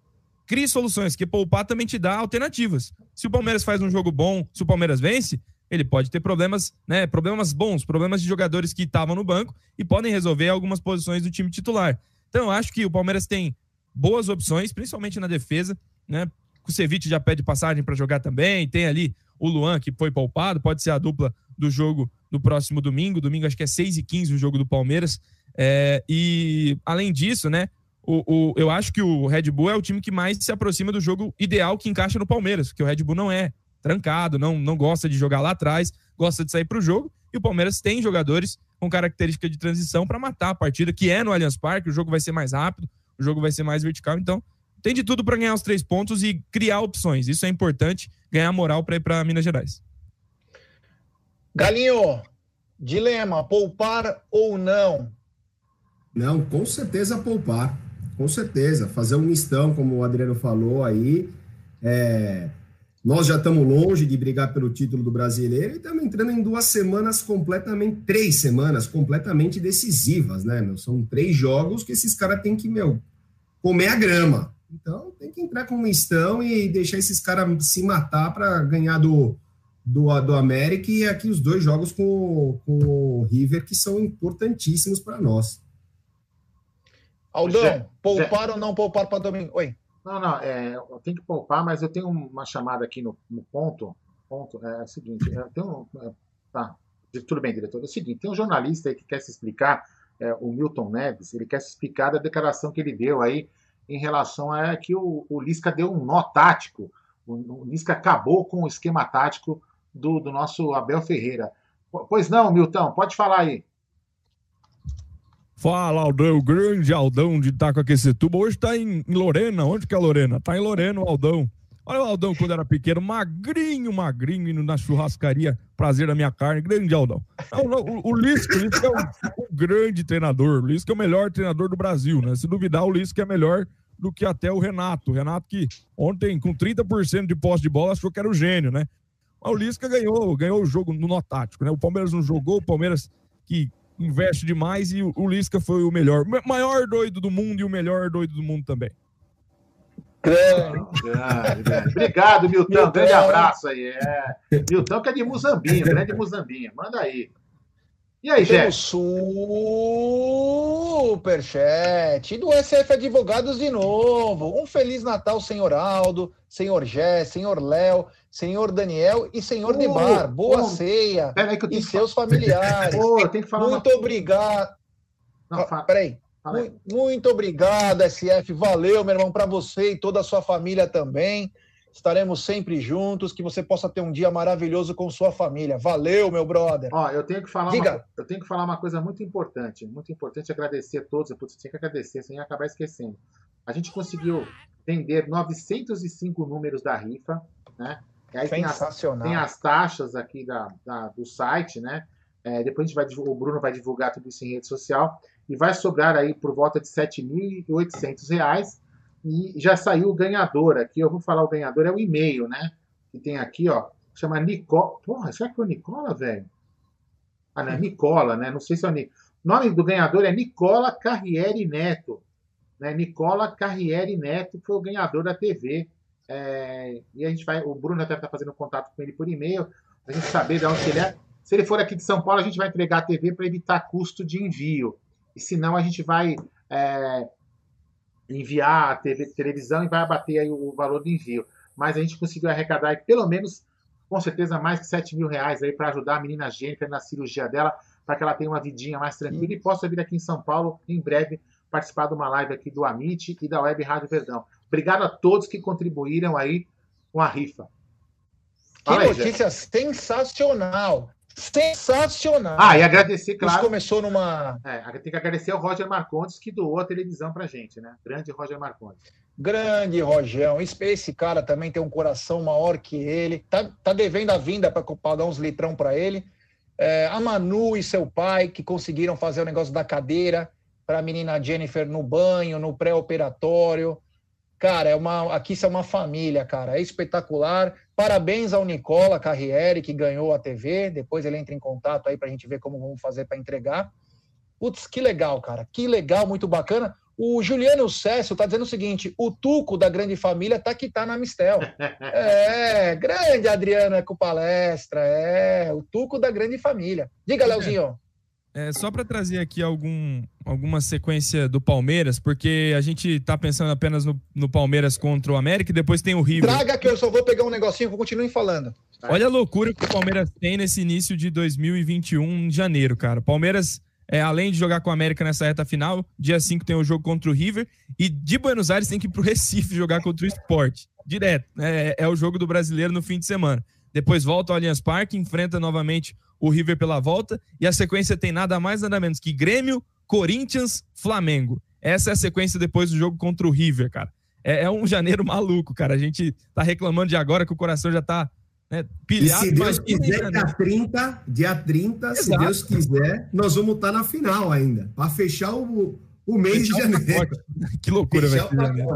crie soluções, que poupar também te dá alternativas. Se o Palmeiras faz um jogo bom, se o Palmeiras vence, ele pode ter problemas, né? Problemas bons, problemas de jogadores que estavam no banco e podem resolver algumas posições do time titular. Então, eu acho que o Palmeiras tem boas opções, principalmente na defesa, né? O Ceviche já pede passagem para jogar também. Tem ali o Luan, que foi poupado, pode ser a dupla do jogo do próximo domingo. Domingo, acho que é 6 e 15 o jogo do Palmeiras. É, e além disso, né? O, o, eu acho que o Red Bull é o time que mais se aproxima do jogo ideal que encaixa no Palmeiras, que o Red Bull não é trancado, não, não gosta de jogar lá atrás, gosta de sair para o jogo. E o Palmeiras tem jogadores com característica de transição para matar a partida, que é no Allianz Parque. O jogo vai ser mais rápido, o jogo vai ser mais vertical. Então, tem de tudo para ganhar os três pontos e criar opções. Isso é importante, ganhar moral para ir para Minas Gerais. Galinho, dilema: poupar ou não? Não, com certeza poupar. Com certeza. Fazer um mistão, como o Adriano falou aí. É, nós já estamos longe de brigar pelo título do brasileiro e estamos entrando em duas semanas completamente, três semanas completamente decisivas, né, meu? São três jogos que esses caras têm que, meu, comer a grama. Então tem que entrar com um mistão e deixar esses caras se matar para ganhar do, do, do América e aqui os dois jogos com, com o River que são importantíssimos para nós. Aldão, Zé, poupar Zé. ou não poupar para domingo? Oi. Não, não, é, eu tenho que poupar, mas eu tenho uma chamada aqui no, no ponto. ponto é, é o seguinte, é, tem um, é, tá, tudo bem, diretor. É o seguinte, tem um jornalista aí que quer se explicar, é, o Milton Neves, ele quer se explicar da declaração que ele deu aí em relação a que o, o Lisca deu um nó tático. O, o Lisca acabou com o esquema tático do, do nosso Abel Ferreira. Pois não, Milton, pode falar aí. Fala, Aldão, o grande Aldão de Itacoaquecetuba. Hoje está em, em, Lorena. Onde que é Lorena? Está em Lorena, o Aldão. Olha o Aldão quando era pequeno, magrinho, magrinho, indo na churrascaria, prazer da minha carne, grande Aldão. O, o, o Lisca, o Lisca é um, grande treinador, o Lisca é o melhor treinador do Brasil, né? Se duvidar, o Lisca é melhor do que até o Renato. O Renato que ontem, com 30% de posse de bola, achou que era o gênio, né? Mas o Lisca ganhou, ganhou o jogo no nó tático, né? O Palmeiras não jogou, o Palmeiras que investe demais e o Lisca foi o melhor. O maior doido do mundo e o melhor doido do mundo também. Grande, Obrigado, Milton. Milton. Grande abraço aí. É. Milton que é de Muzambinho, grande Muzambinho. Manda aí. E aí, Jé? Superchat do SF Advogados de novo. Um Feliz Natal, senhor Aldo, senhor Gé, senhor Léo, senhor Daniel e senhor oh, Neymar. Boa oh, ceia. e seus familiares. Oh, Muito uma... obrigado. Fa... Peraí. Muito, muito obrigado, SF. Valeu, meu irmão, para você e toda a sua família também. Estaremos sempre juntos, que você possa ter um dia maravilhoso com sua família. Valeu, meu brother. Ó, eu tenho que falar, Diga. Uma, eu tenho que falar uma coisa muito importante, muito importante agradecer a todos, eu tinha que agradecer sem acabar esquecendo. A gente conseguiu vender 905 números da rifa, né? Aí Sensacional. Tem as, tem as taxas aqui da, da, do site, né? É, depois a gente vai, o Bruno vai divulgar tudo isso em rede social e vai sobrar aí por volta de R$ 7.800 e já saiu o ganhador aqui. Eu vou falar o ganhador, é o e-mail, né? Que tem aqui, ó. Chama Nicola. Porra, será que foi o Nicola, velho? Ah, não, é Nicola, né? Não sei se é o Nicola. O nome do ganhador é Nicola Carriere Neto. Né? Nicola Carriere Neto foi o ganhador da TV. É... e a gente vai. O Bruno deve estar fazendo contato com ele por e-mail, a gente saber de onde ele é. Se ele for aqui de São Paulo, a gente vai entregar a TV para evitar custo de envio. E se não, a gente vai é, enviar a TV, televisão e vai abater aí o valor do envio. Mas a gente conseguiu arrecadar aí, pelo menos, com certeza, mais de 7 mil reais aí para ajudar a menina Jennifer na cirurgia dela, para que ela tenha uma vidinha mais tranquila Sim. e possa vir aqui em São Paulo em breve participar de uma live aqui do Amit e da Web Rádio Verdão. Obrigado a todos que contribuíram aí com a rifa. Fala aí, notícia sensacional. Sensacional. Ah, e agradecer, Isso claro. começou numa É, tem que agradecer ao Roger Marcondes que doou a televisão pra gente, né? Grande Roger Marcondes. grande Rojão. Esse, esse cara também tem um coração maior que ele. Tá, tá devendo a vinda para pagar uns litrão para ele. É, a Manu e seu pai que conseguiram fazer o negócio da cadeira para a menina Jennifer no banho, no pré-operatório. Cara, é uma, aqui isso é uma família, cara. É espetacular. Parabéns ao Nicola Carriere, que ganhou a TV. Depois ele entra em contato aí para a gente ver como vamos fazer para entregar. Putz, que legal, cara. Que legal, muito bacana. O Juliano Cécio tá dizendo o seguinte: o Tuco da grande família tá que tá na Mistel. <laughs> É, grande Adriano é com palestra, é, o Tuco da grande família. Diga, <laughs> Leozinho. É, só para trazer aqui algum, alguma sequência do Palmeiras, porque a gente tá pensando apenas no, no Palmeiras contra o América e depois tem o River. Traga que eu só vou pegar um negocinho, continuem falando. Olha a loucura que o Palmeiras tem nesse início de 2021, em janeiro, cara. Palmeiras, é, além de jogar com o América nessa reta final, dia 5 tem o jogo contra o River e de Buenos Aires tem que ir pro <laughs> Recife jogar contra o Sport. Direto. É, é o jogo do brasileiro no fim de semana. Depois volta ao Allianz Parque, enfrenta novamente o River pela volta e a sequência tem nada mais nada menos que Grêmio, Corinthians, Flamengo. Essa é a sequência depois do jogo contra o River, cara. É, é um janeiro maluco, cara. A gente tá reclamando de agora que o coração já tá né, E pilhado. se Deus quiser, né? dia 30, dia 30, se. Deus quiser, nós vamos estar na final ainda. Para fechar o, o mês Fechar de janeiro. <laughs> Que loucura, Fechar velho.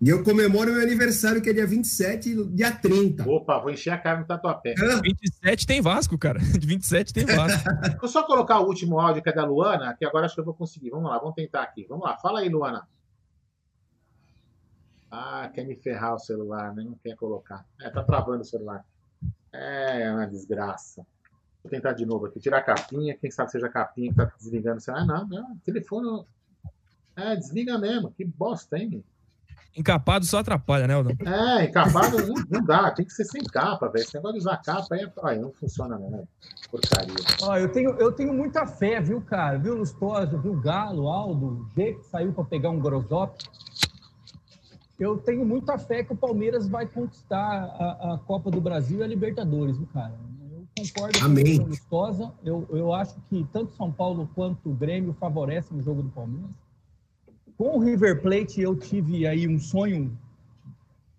E eu comemoro meu aniversário, que é dia 27 e dia 30. Opa, vou encher a cara no tatuapé. Hã? 27 tem Vasco, cara. <laughs> De 27 tem Vasco. <laughs> Vou só colocar o último áudio que é da Luana, que agora acho que eu vou conseguir. Vamos lá, vamos tentar aqui. Vamos lá, fala aí, Luana. Ah, quer me ferrar o celular, né? Não quer colocar. É, tá travando o celular. É uma desgraça. Vou tentar de novo aqui. Tirar a capinha. Quem sabe seja a capinha que tá desligando o celular. Ah, não, não. Telefone. É, desliga mesmo. Que bosta, hein? Encapado só atrapalha, né, Aldão? É, encapado não, não dá. Tem que ser sem capa, velho. Esse negócio de usar capa aí, é- aí não funciona, não. né? Porcaria. Ó, eu, tenho, eu tenho muita fé, viu, cara? Viu, Lustosa, viu, Galo, Aldo, G, que saiu para pegar um Grosop. Eu tenho muita fé que o Palmeiras vai conquistar a, a Copa do Brasil e a Libertadores, viu, cara? Eu concordo Amém. com o Lustosa. Eu, eu acho que tanto São Paulo quanto o Grêmio favorecem o jogo do Palmeiras. Com o River Plate, eu tive aí um sonho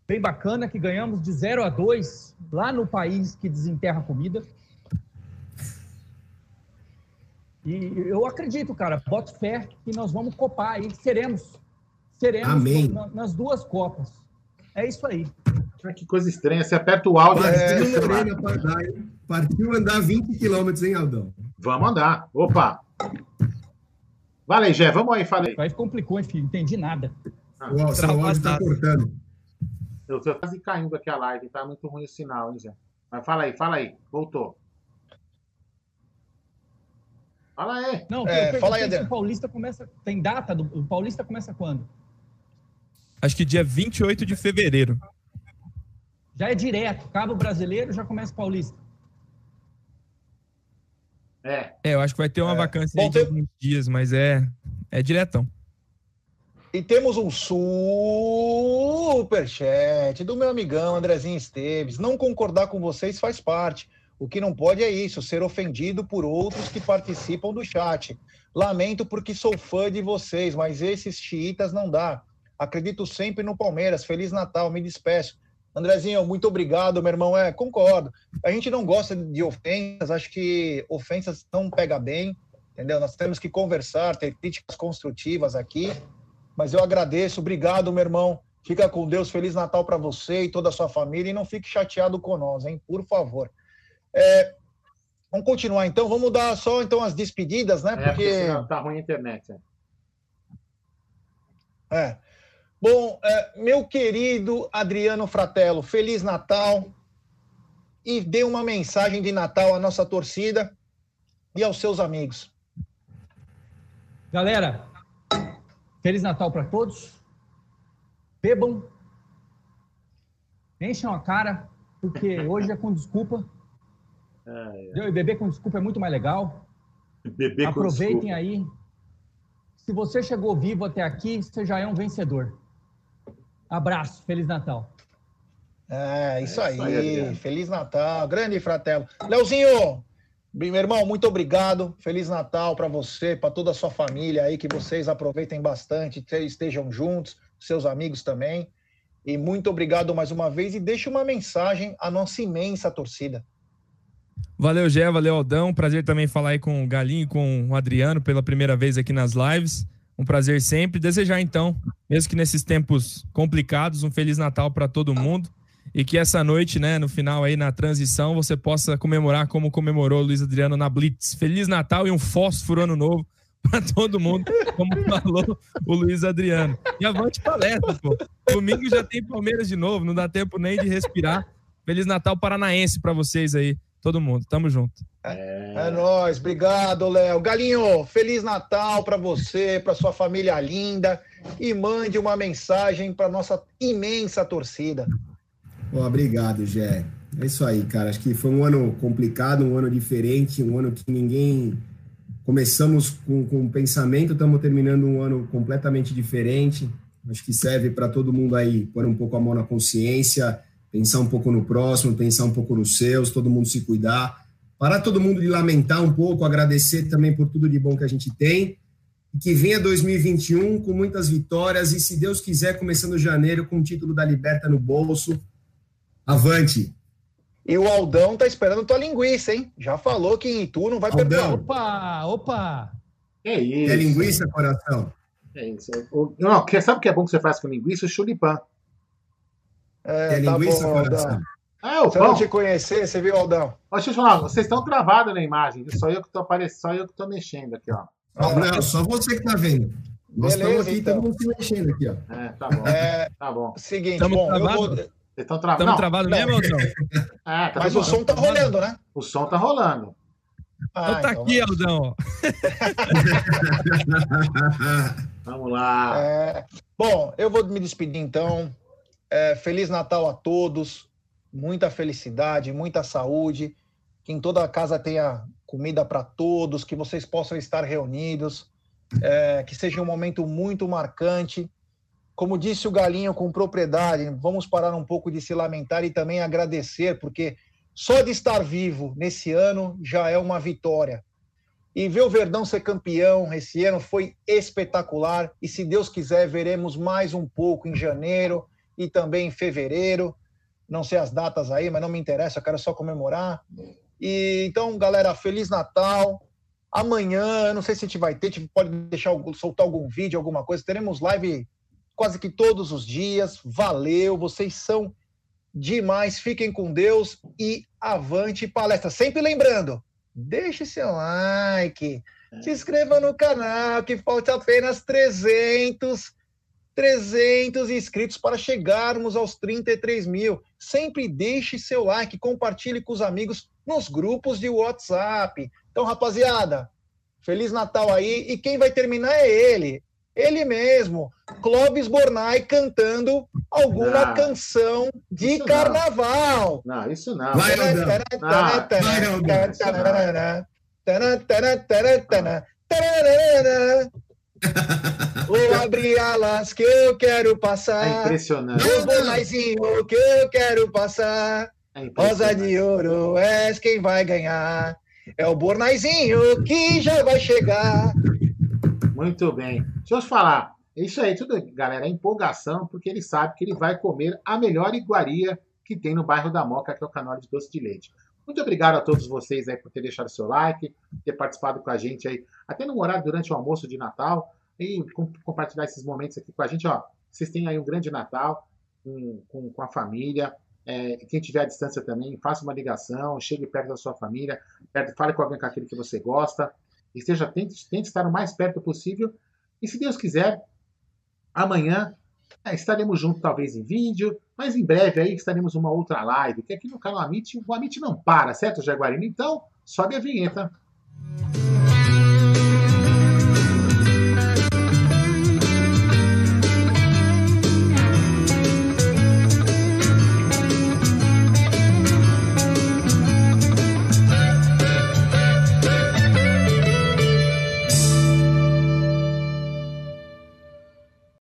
bem bacana, que ganhamos de 0 a 2 lá no país que desenterra comida. E eu acredito, cara, boto fé que nós vamos copar e seremos. Seremos Amém. na- nas duas Copas. É isso aí. Que coisa estranha. Você aperta o áudio. Partiu. Lorena? Partiu andar 20 quilômetros, hein, Aldão? Vamos andar. Opa. Vale aí, Gé. Vamos aí, fala aí. Complicou, enfim, não entendi nada. O seu áudio tá cortando. Eu tô quase caindo aqui a live. Tá muito ruim o sinal, hein, Gé? Mas fala aí, fala aí. Voltou. Fala aí. Não, É, fala aí, Adriano. o Paulista começa. Tem data? Do, o Paulista começa quando? Acho que dia 28 de fevereiro. Já é direto. Cabo brasileiro já começa o Paulista. É. É, eu acho que vai ter uma É. vacância Bom, de tem- alguns dias, mas é, é diretão. E temos um superchat do meu amigão Andrezinho Esteves. Não concordar com vocês faz parte. O que não pode é isso, ser ofendido por outros que participam do chat. Lamento porque sou fã de vocês, mas esses xiitas não dá. Acredito sempre no Palmeiras. Feliz Natal, me despeço. Andrezinho, muito obrigado, meu irmão. É, concordo. A gente não gosta de ofensas, acho que ofensas não pega bem, entendeu? Nós temos que conversar, ter críticas construtivas aqui. Mas eu agradeço, obrigado, meu irmão. Fica com Deus, Feliz Natal para você e toda a sua família. E não fique chateado com nós, hein? Por favor. É, vamos continuar então. Vamos dar só então as despedidas, né? É, porque Porque. senão tá ruim a internet. é. É. Bom, é, meu querido Adriano Fratello, Feliz Natal. E dê uma mensagem de Natal à nossa torcida e aos seus amigos. Galera, Feliz Natal para todos. Bebam. Encham a cara, porque hoje é com desculpa. É? E beber com desculpa é muito mais legal. Beber com Aproveitem aí. Se você chegou vivo até aqui, você já é um vencedor. Abraço, Feliz Natal. É, isso, É aí. isso aí, Adriano. Feliz Natal. Grande fratelo. Leozinho, meu irmão, muito obrigado. Feliz Natal para você, para toda a sua família aí, que vocês aproveitem bastante, que estejam juntos, seus amigos também. E muito obrigado mais uma vez. E deixe uma mensagem à nossa imensa torcida. Valeu, Gé, valeu, Aldão. Prazer também falar aí com o Galinho e com o Adriano pela primeira vez aqui nas lives. Um prazer sempre. Desejar, então, mesmo que nesses tempos complicados, um Feliz Natal para todo mundo. E que essa noite, né, no final aí, na transição, você possa comemorar como comemorou o Luiz Adriano na Blitz. Feliz Natal e um fósforo ano novo para todo mundo, como <laughs> falou o Luiz Adriano. E avante palestra, pô. Domingo já tem Palmeiras de novo, não dá tempo nem de respirar. Feliz Natal paranaense para vocês aí, todo mundo. Tamo junto. É nóis, obrigado, Léo. Galinho, Feliz Natal para você, para sua família linda. E mande uma mensagem para nossa imensa torcida. Ó, obrigado, Gé. É isso aí, cara. Acho que foi um ano complicado, um ano diferente, um ano que ninguém. Começamos com, com um pensamento, estamos terminando um ano completamente diferente. Acho que serve para todo mundo aí pôr um pouco a mão na consciência, pensar um pouco no próximo, pensar um pouco nos seus, todo mundo se cuidar. Parar todo mundo de lamentar um pouco, agradecer também por tudo de bom que a gente tem. E que venha 2021 com muitas vitórias e, se Deus quiser, começando janeiro com o título da Liberta no bolso. Avante! E o Aldão tá esperando tua linguiça, hein? Já falou que em Itu não vai perder. Opa, opa! É isso. É linguiça, coração? É isso. O- Não, que- sabe o que é bom que você faz com linguiça? O chulipan. É, É tá linguiça, bom? Aldão. É, o Se eu não pão. te conhecer, você viu, Aldão? Ó, Deixa eu falar, vocês estão travados na imagem. Só eu que tô aparecendo, só eu que tô mexendo aqui, ó. Não, só você que tá vendo. Nós Beleza, estamos aqui, então. todo mundo se mexendo aqui, ó. É, tá bom. É, Tá bom. seguinte, Tamo bom, eu travado? vou... Vocês estão travados. Estamos Não, travados não. mesmo, Aldão? <laughs> é, tá Mas tudo o som bom. tá rolando, né? O som tá rolando. Ah, então tá então aqui, vamos. Aldão. <laughs> Vamos lá. É, bom, eu vou me despedir então. É, Feliz Natal a todos, muita felicidade, muita saúde, que em toda a casa tenha comida para todos, que vocês possam estar reunidos, é, que seja um momento muito marcante. Como disse o Galinho com propriedade, vamos parar um pouco de se lamentar e também agradecer, porque só de estar vivo nesse ano já é uma vitória. E ver o Verdão ser campeão esse ano foi espetacular. E se Deus quiser, veremos mais um pouco em janeiro e também em fevereiro. Não sei as datas aí, mas não me interessa, eu quero só comemorar. E então, galera, Feliz Natal. Amanhã, eu não sei se a gente vai ter, a gente pode deixar soltar algum vídeo, alguma coisa. Teremos live quase que todos os dias. Valeu, vocês são demais. Fiquem com Deus e avante palestra. Sempre lembrando, deixe seu like, se inscreva no canal, que falta apenas 300, 300 inscritos para chegarmos aos 33 mil. Sempre deixe seu like, compartilhe com os amigos nos grupos de WhatsApp. Então, rapaziada, Feliz Natal aí. E quem vai terminar é ele. Ele mesmo, Clóvis Bornai, cantando alguma Ah, canção de isso não. carnaval. Não, isso não. Vai, Aldão. Ah, vai, Aldão. Vou abrir alas que eu quero É passar. impressionante. Ô, Bornaizinho, que eu quero passar. É Rosa de ouro, és quem vai ganhar. É o Bornaizinho que já vai chegar. Muito bem. Deixa eu te falar. Isso aí, tudo, galera, é empolgação, porque ele sabe que ele vai comer a melhor iguaria que tem no bairro da Moca, que é o canal de doce de leite. Muito obrigado a todos vocês aí por ter deixado seu like, ter participado com a gente aí, até no horário durante o almoço de Natal, e com- compartilhar esses momentos aqui com a gente. Ó, vocês têm aí um grande Natal com, com, com a família. É, quem tiver à distância também, faça uma ligação, chegue perto da sua família, perto, fale com alguém com aquele que você gosta, esteja, tente, tente estar o mais perto possível. E se Deus quiser, amanhã é, estaremos juntos, talvez em vídeo, mas em breve aí estaremos uma outra live, que aqui no canal Amit, o Amit não para, certo, Jaguarino? Então, sobe a vinheta.